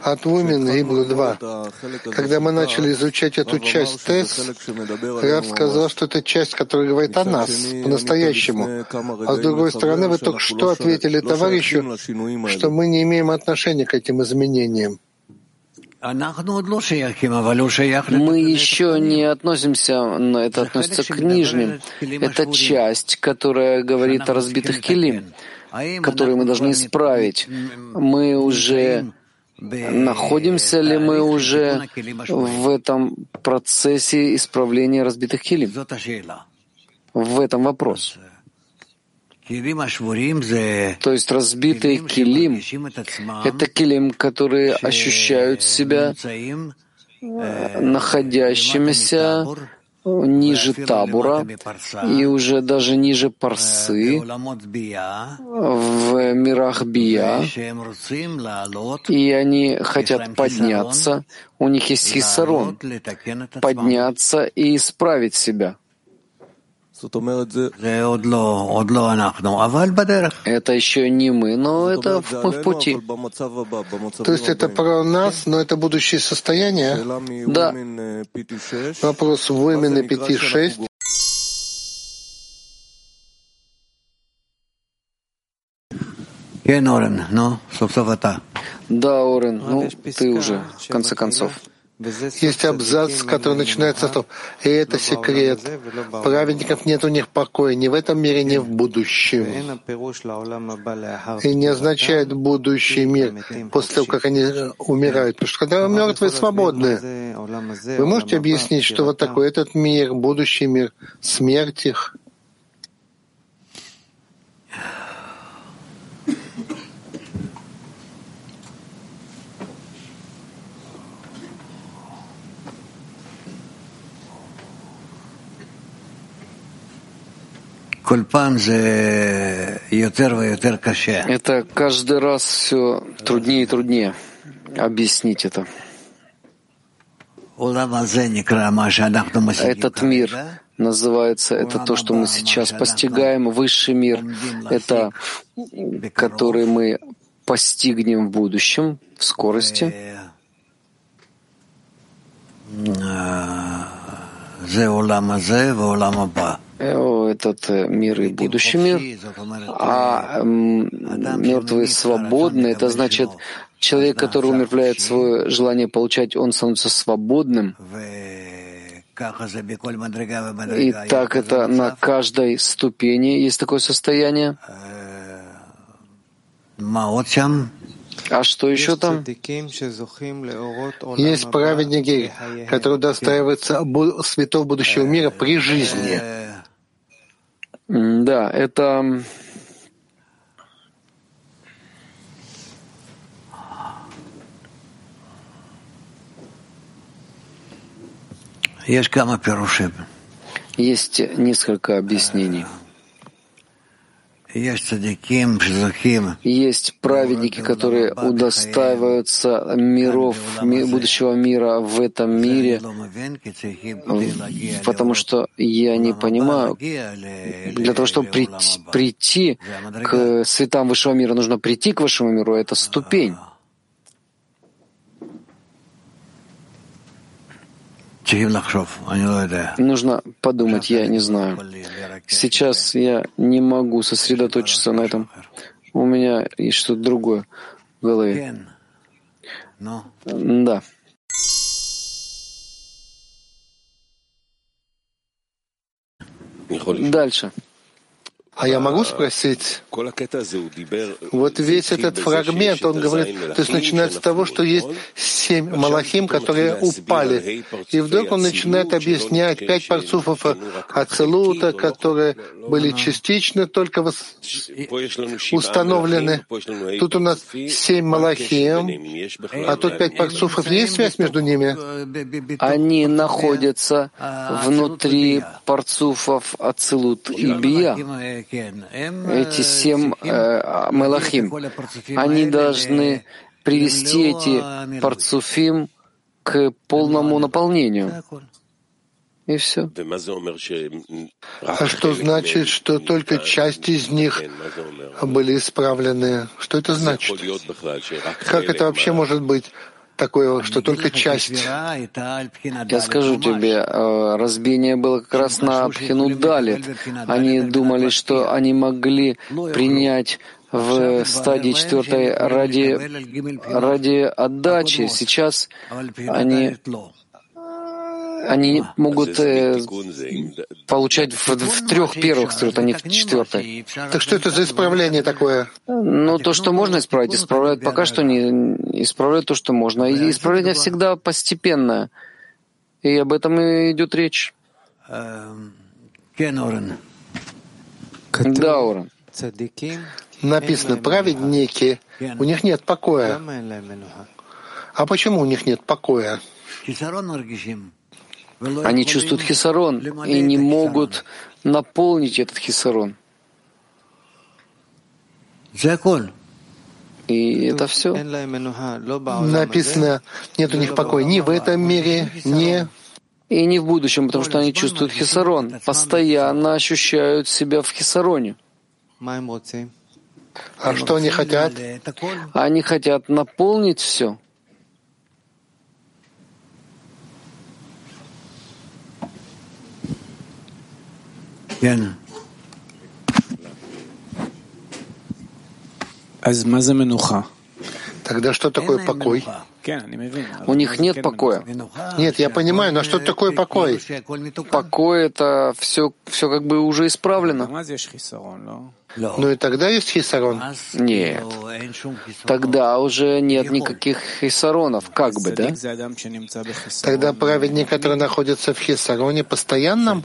От Women Hebrew 2. Когда мы начали изучать эту часть ТЭС, Рав сказал, что это часть, которая говорит о нас, по-настоящему. А с другой стороны, вы только что ответили товарищу, что мы не имеем отношения к этим изменениям. Мы еще не относимся, но это относится к нижним. Это часть, которая говорит о разбитых килим которые мы должны исправить. Мы уже находимся ли мы уже в этом процессе исправления разбитых килим? В этом вопрос. То есть разбитые килим — это килим, которые ощущают себя находящимися ниже табура и уже даже ниже парсы в мирах бия, и они хотят подняться, у них есть хиссарон, подняться и исправить себя. Это еще не мы, но это мы в пути. То есть это про нас, но это будущее состояние? Да. Вопрос Women 5.6. Да, Орен, ну, ты уже, в конце концов. Есть абзац, который начинается с того, и это секрет. Праведников нет у них покоя ни в этом мире, ни в будущем. И не означает будущий мир после того, как они умирают. Потому что когда мертвые свободны, вы можете объяснить, что вот такой этот мир, будущий мир, смерть их — Это каждый раз все труднее и труднее объяснить это. Этот мир называется, это то, что мы сейчас постигаем, высший мир, это который мы постигнем в будущем, в скорости. Этот э, мир и будущий мир. А мертвые свободны, это значит, человек, который умервляет свое желание получать, он становится свободным. И так это на каждой ступени есть такое состояние. А что еще там? Есть праведники, которые достраиваются светов будущего мира при жизни. Да, это Есть несколько объяснений. Есть праведники, которые удостаиваются миров, будущего мира в этом мире, потому что я не понимаю, для того, чтобы прийти, прийти к светам высшего мира, нужно прийти к высшему миру, это ступень. Нужно подумать, я не знаю. Сейчас я не могу сосредоточиться на этом. У меня есть что-то другое в голове. Да. Дальше. А я могу спросить, вот весь этот фрагмент, он говорит, то есть начинается с того, что есть семь малахим, которые упали. И вдруг он начинает объяснять пять парцуфов Ацелута, которые были частично только установлены. Тут у нас семь малахим, а тут пять парцуфов. Есть связь между ними? Они находятся внутри парцуфов Ацелут и Бия эти семь э, Мелахим, они должны привести эти парцуфим к полному наполнению. И все. А что значит, что только часть из них были исправлены? Что это значит? Как это вообще может быть? Такое, что только часть. Я скажу тебе, э, разбиение было как раз на Абхину Дали. Они думали, что они могли принять в стадии четвертой ради, ради отдачи. Сейчас они они могут э, получать в, в трех первых строт, а не в четвертой. Так что это за исправление такое? Ну, то, что можно исправить, исправляют пока что не исправляют то, что можно. И исправление всегда постепенное. И об этом и идет речь. Эм, да, Орен. Написано, праведники, у них нет покоя. А почему у них нет покоя? Они чувствуют хисарон и не могут наполнить этот хисарон. И это все. Написано, нет у них покоя ни в этом мире, ни и не в будущем, потому что они чувствуют хисарон, постоянно ощущают себя в хисароне. А что они хотят? Они хотят наполнить все. Тогда что такое покой? У них нет покоя. Нет, я понимаю, но что такое покой? Покой — это все, все как бы уже исправлено. Ну и тогда есть хисарон? Нет. Тогда уже нет никаких хисаронов, как бы, да? Тогда праведник, который находится в хисароне постоянном?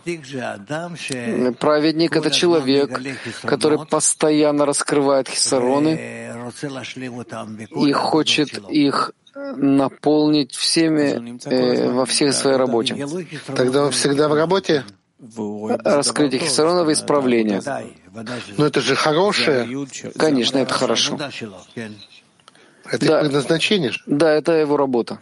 Праведник — это человек, который постоянно раскрывает хисароны и хочет их наполнить всеми э, во всей своей работе. Тогда он всегда в работе? раскрытие хисарона в исправление. Но это же хорошее. Конечно, это хорошо. Это да. предназначение. Да, это его работа.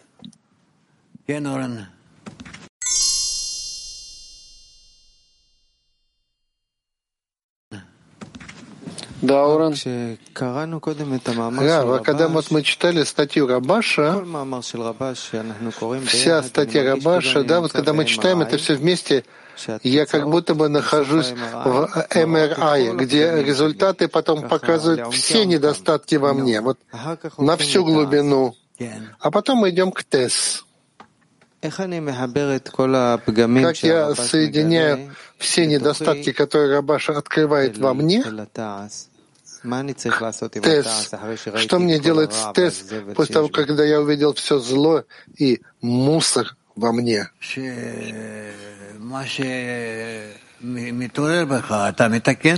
Да, Уран. Да, когда вот мы читали статью Рабаша, вся статья Рабаша, да, вот когда мы читаем это все вместе, я как будто бы нахожусь в MRI, где результаты потом показывают все недостатки во мне, вот на всю глубину. А потом мы идем к ТЭС. Как я соединяю все недостатки, которые Рабаша открывает во мне, тест. Что мне делать с тест после того, когда я увидел все зло и мусор во мне?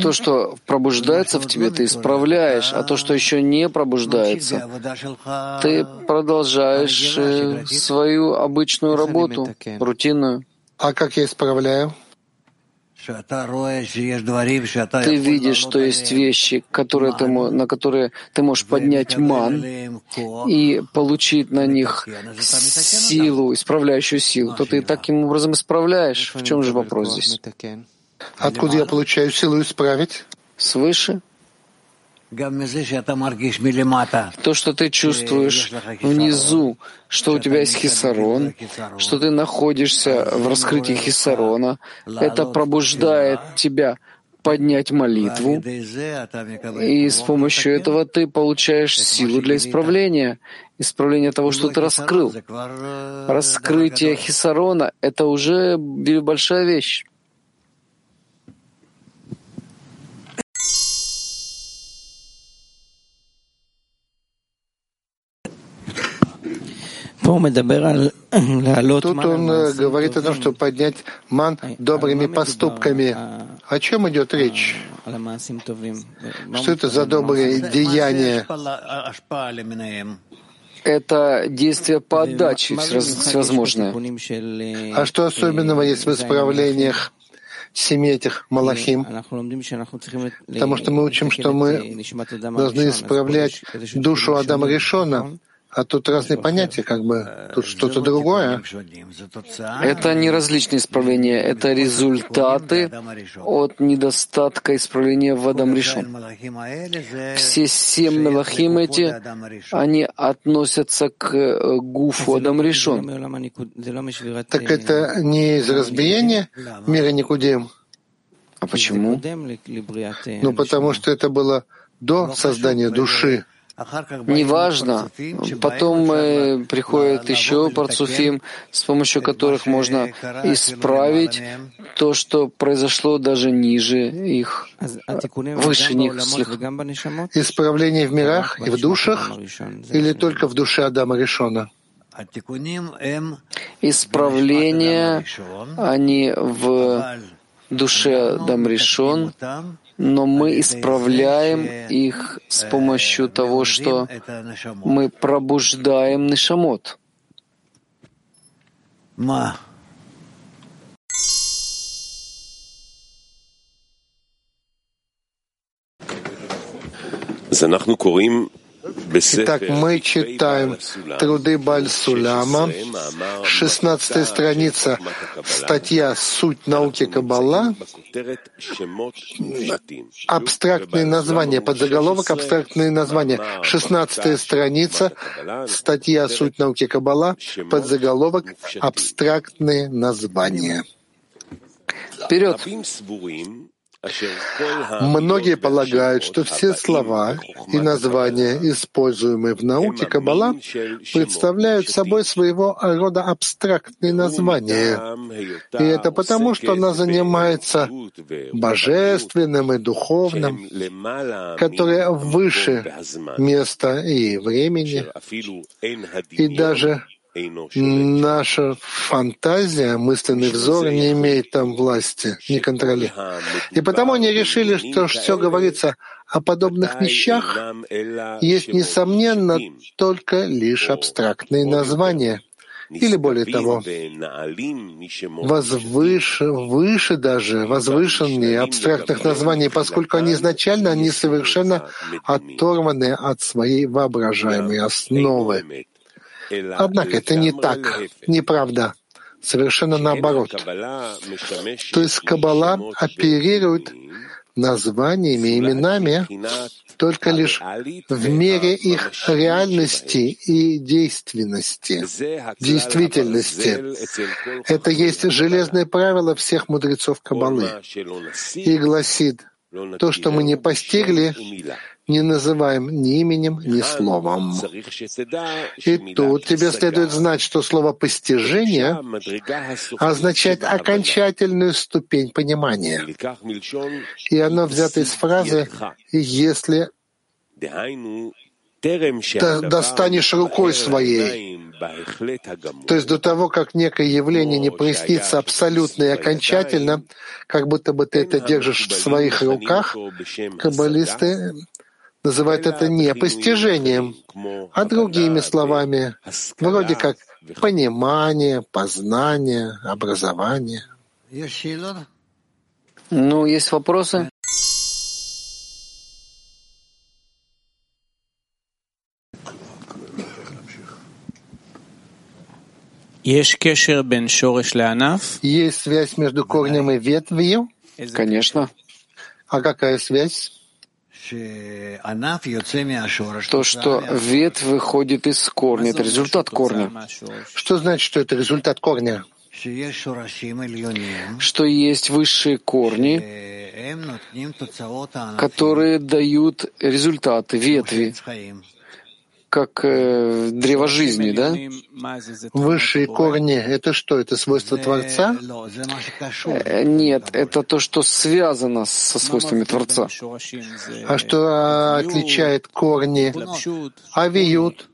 То, что пробуждается в тебе, ты исправляешь, а то, что еще не пробуждается, ты продолжаешь э, свою обычную работу, рутинную. А как я исправляю? Ты видишь, что есть вещи, которые ты, на которые ты можешь поднять ман и получить на них силу, исправляющую силу, то ты таким образом исправляешь. В чем же вопрос здесь? Откуда я получаю силу исправить? Свыше. То, что ты чувствуешь внизу, что у тебя есть хисарон, что ты находишься в раскрытии хисарона, это пробуждает тебя поднять молитву, и с помощью этого ты получаешь силу для исправления, исправления того, что ты раскрыл. Раскрытие хисарона — это уже большая вещь. Тут он э, говорит о том, что поднять ман добрыми поступками. О чем идет речь? Что это за добрые деяния? Это действие по отдаче всевозможное. А что особенного есть в исправлениях семи этих малахим? Потому что мы учим, что мы должны исправлять душу Адама Решона, а тут разные понятия, как бы тут что-то другое. Это не различные исправления, это результаты от недостатка исправления в Адам Ришон. Все семь мелахим эти, они относятся к э, гуфу Адам Ришон. Так это не из разбиения мира Никудим? А почему? Ну, потому что это было до создания души. Неважно. Потом э, приходят еще парцуфим, с помощью которых можно исправить то, что произошло даже ниже их, выше них. Исправление в мирах и в душах или только в душе Адама Решона? Исправления, они в душе Адам Решон, но мы исправляем их с помощью того, что мы пробуждаем Нишамот. Итак, мы читаем труды Бальсуляма, 16 страница, статья «Суть науки Каббала», абстрактные названия, подзаголовок «Абстрактные названия», 16 страница, статья «Суть науки Каббала», подзаголовок «Абстрактные названия». Вперед! Многие полагают, что все слова и названия, используемые в науке Каббала, представляют собой своего рода абстрактные названия. И это потому, что она занимается божественным и духовным, которое выше места и времени, и даже Наша фантазия, мысленный взор не имеет там власти, не контроля. И потому они решили, что все говорится о подобных вещах есть, несомненно, только лишь абстрактные названия. Или более того, возвыше, выше даже, возвышенные абстрактных названий, поскольку они изначально они совершенно оторваны от своей воображаемой основы. Однако это не так, неправда. Совершенно наоборот. То есть Каббала оперирует названиями, именами только лишь в мере их реальности и действенности, действительности. Это есть железное правило всех мудрецов Каббалы и гласит, то, что мы не постигли, не называем ни именем, ни словом. И тут тебе следует знать, что слово «постижение» означает окончательную ступень понимания. И оно взято из фразы «если достанешь рукой своей. То есть до того, как некое явление не прояснится абсолютно и окончательно, как будто бы ты это держишь в своих руках, каббалисты называют это не постижением, а другими словами, вроде как понимание, познание, образование. Ну, есть вопросы? Есть связь между корнем и ветвью? Конечно. А какая связь? То, что ветвь выходит из корня, это результат корня. Что значит, что это результат корня? Что есть высшие корни, которые дают результаты, ветви, как э, древо жизни, да? Высшие корни — это что? Это свойство Творца? Э, нет, это то, что связано со свойствами Творца. А что отличает корни? Авиют.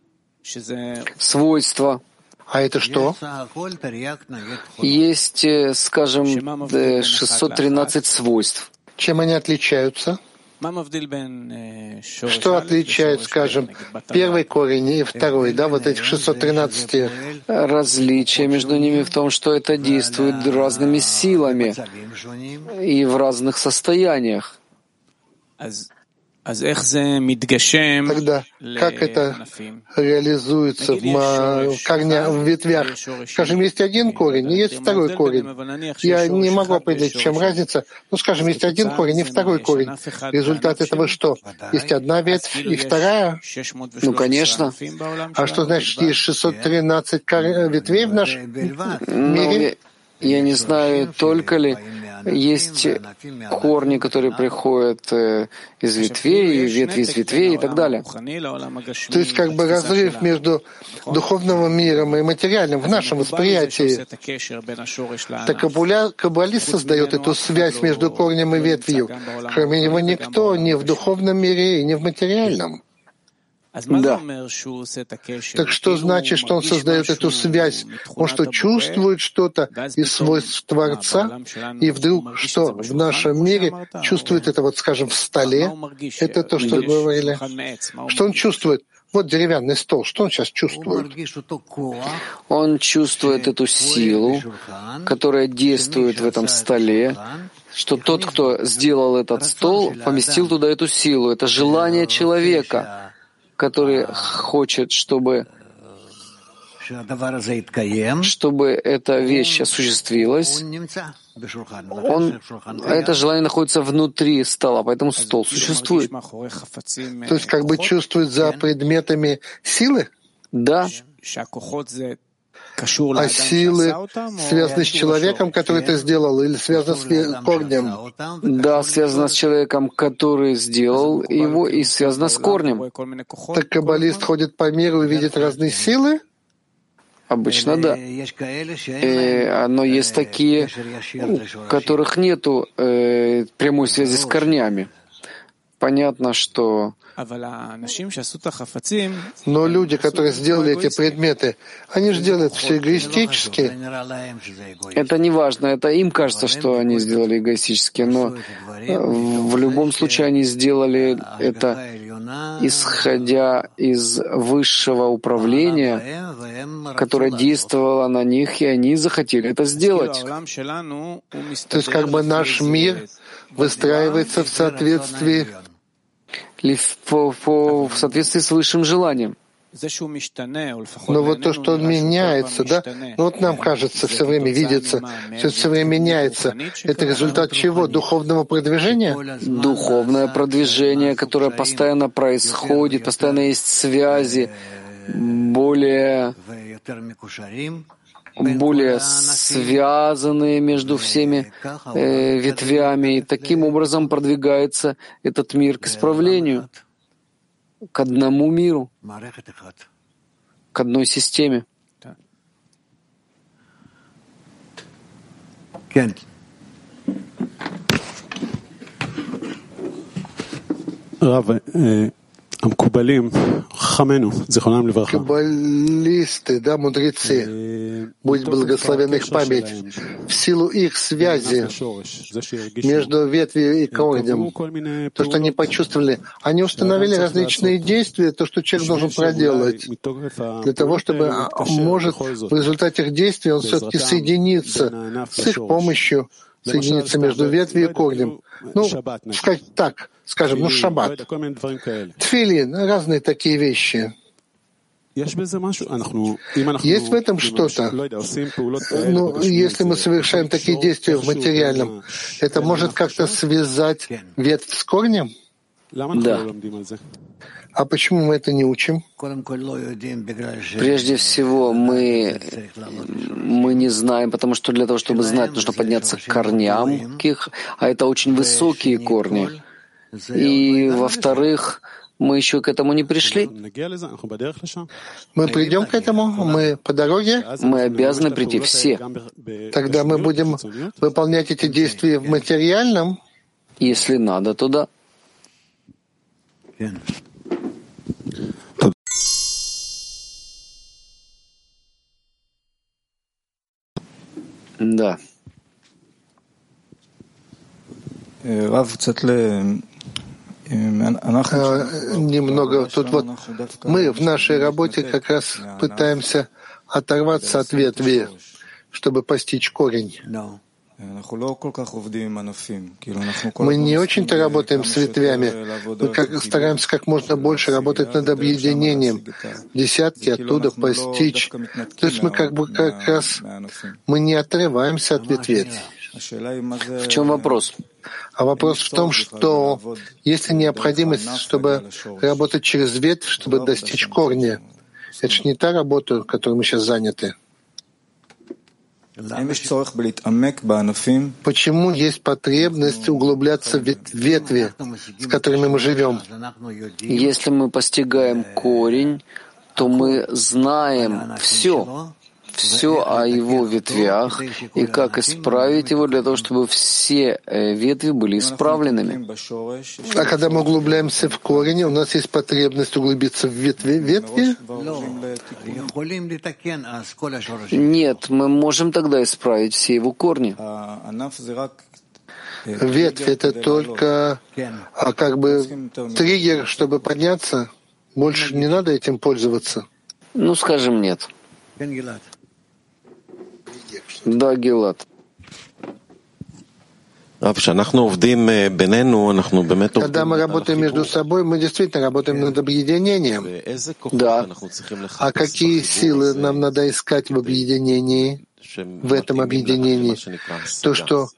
Свойства. А это что? Есть, э, скажем, 613 свойств. Чем они отличаются? Что отличает, скажем, первый корень и второй, да, вот этих 613? Различие между ними в том, что это действует разными силами и в разных состояниях. Тогда как это реализуется в, корня, в ветвях? Скажем, есть один корень и есть второй корень. Я не могу определить, в чем разница. Ну, скажем, есть один корень и второй корень. Результат этого что? Есть одна ветвь и вторая? Ну, конечно. А что значит, есть 613 ветвей в нашем мире? Я не знаю, только ли есть корни, которые приходят э, из ветвей, ветви из ветвей и так далее. То есть как бы разрыв между духовным миром и материальным в нашем восприятии. Так каббалист создает эту связь между корнем и ветвью. Кроме него никто ни в духовном мире ни в материальном. Да. Так что значит, что он создает эту связь? Он что, чувствует что-то из свойств Творца, и вдруг что в нашем мире чувствует это, вот скажем, в столе? Это то, что говорили. Что он чувствует? Вот деревянный стол, что он сейчас чувствует? Он чувствует эту силу, которая действует в этом столе, что тот, кто сделал этот стол, поместил туда эту силу. Это желание человека который хочет, чтобы чтобы эта вещь осуществилась, он, это желание находится внутри стола, поэтому стол существует. То есть как бы чувствует за предметами силы? Да. А силы связаны с человеком, который это сделал, или связаны с корнем? Да, связано с человеком, который сделал его, и связано с корнем. Так каббалист ходит по миру и видит разные силы? Обычно да. Э, но есть такие, у которых нет э, прямой связи с корнями. Понятно, что но люди, которые сделали эти предметы, они же делают все эгоистически. Это не важно, это им кажется, что они сделали эгоистически, но э, в любом случае они сделали это, исходя из высшего управления, которое действовало на них, и они захотели это сделать. То есть как бы наш мир выстраивается в соответствии в соответствии с высшим желанием. Но вот то, что он меняется, да, ну вот нам кажется, все время видится, все все время меняется. Это результат чего? Духовного продвижения? Духовное продвижение, которое постоянно происходит, постоянно есть связи, более более связанные между всеми э, ветвями, и таким образом продвигается этот мир к исправлению, к одному миру, к одной системе. Рав, Каббалисты, да, мудрецы, будь благословен их память, в силу их связи между ветвью и корнем, то, что они почувствовали, они установили различные действия, то, что человек должен проделать, для того, чтобы, а, может, в результате их действий он все-таки соединится с их помощью, соединиться между ветвью и корнем. Ну, сказать так, скажем, ну, шаббат, тфилин, разные такие вещи. Есть в этом что-то. Ну, если мы совершаем такие действия в материальном, это может как-то связать ветвь с корнем? Да. А почему мы это не учим? Прежде всего, мы, мы не знаем, потому что для того, чтобы знать, нужно подняться к корням, а это очень высокие корни. И, во-вторых, мы еще к этому не пришли. Мы придем к этому, мы по дороге. Мы обязаны прийти все. Тогда мы будем выполнять эти действия в материальном. Если надо, то да. Да. Рав, немного тут вот мы в нашей работе как раз пытаемся оторваться от ветви, чтобы постичь корень. Мы не очень-то работаем с ветвями, мы как, стараемся как можно больше работать над объединением, десятки оттуда постичь. То есть мы как бы как раз мы не отрываемся от ветвей. В чем вопрос? А вопрос в том, что есть ли необходимость, чтобы работать через ветвь, чтобы достичь корня. Это же не та работа, которой мы сейчас заняты. Почему есть потребность углубляться в ветви, с которыми мы живем? Если мы постигаем корень, то мы знаем все, все о его ветвях и как исправить его для того, чтобы все э, ветви были исправленными. А когда мы углубляемся в корень, у нас есть потребность углубиться в ветви? ветви? Нет, мы можем тогда исправить все его корни. Ветвь — это только а как бы триггер, чтобы подняться? Больше не надо этим пользоваться? Ну, скажем, нет. Да, Гилат. Когда мы работаем между собой, мы действительно работаем над объединением. Да. А какие силы нам надо искать в объединении, в этом объединении? То, что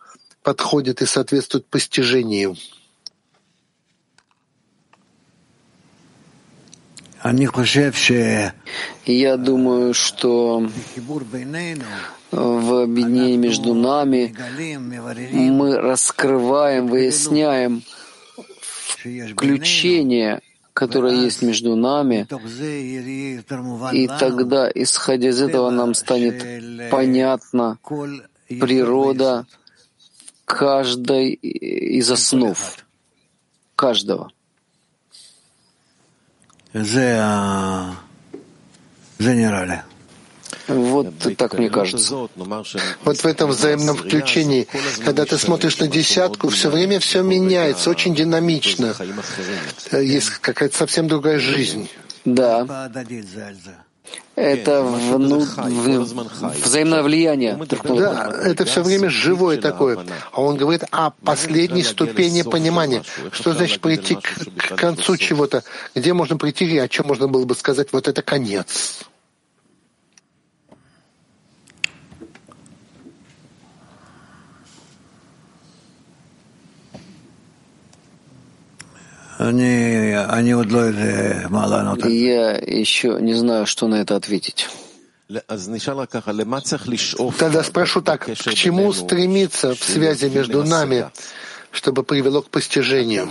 подходит и соответствует постижению. Я думаю, что в объединении между нами. Мы раскрываем, выясняем включение, которое есть между нами, и тогда, исходя из этого, нам станет понятна природа каждой из основ, каждого. Вот так мне кажется. Вот в этом взаимном включении, когда ты смотришь на десятку, все время все меняется, очень динамично. Есть какая-то совсем другая жизнь. Да. Это вну... взаимное влияние. Да, это все время живое такое. А он говорит о последней ступени понимания. Что значит прийти к, к концу чего-то? Где можно прийти и о чем можно было бы сказать, вот это конец? Я еще не знаю, что на это ответить. Тогда спрошу так, к чему стремиться в связи между нами, чтобы привело к постижению?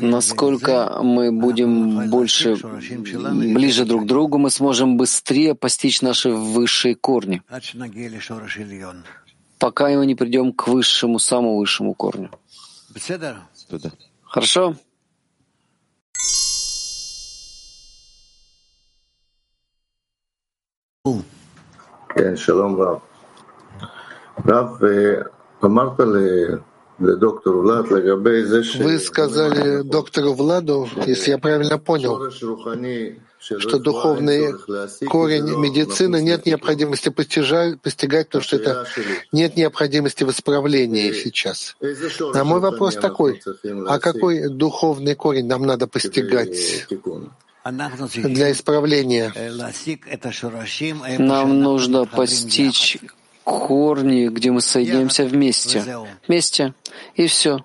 Насколько мы будем больше ближе друг к другу, мы сможем быстрее постичь наши высшие корни, пока мы не придем к высшему, самому высшему корню. Хорошо? Шалом, Рав. Вы сказали доктору Владу, если я правильно понял, что духовный корень медицины нет необходимости постижать, постигать, потому что это нет необходимости в исправлении сейчас. А мой вопрос такой, а какой духовный корень нам надо постигать? для исправления. Нам нужно постичь корни, где мы соединяемся вместе. Вместе. И все.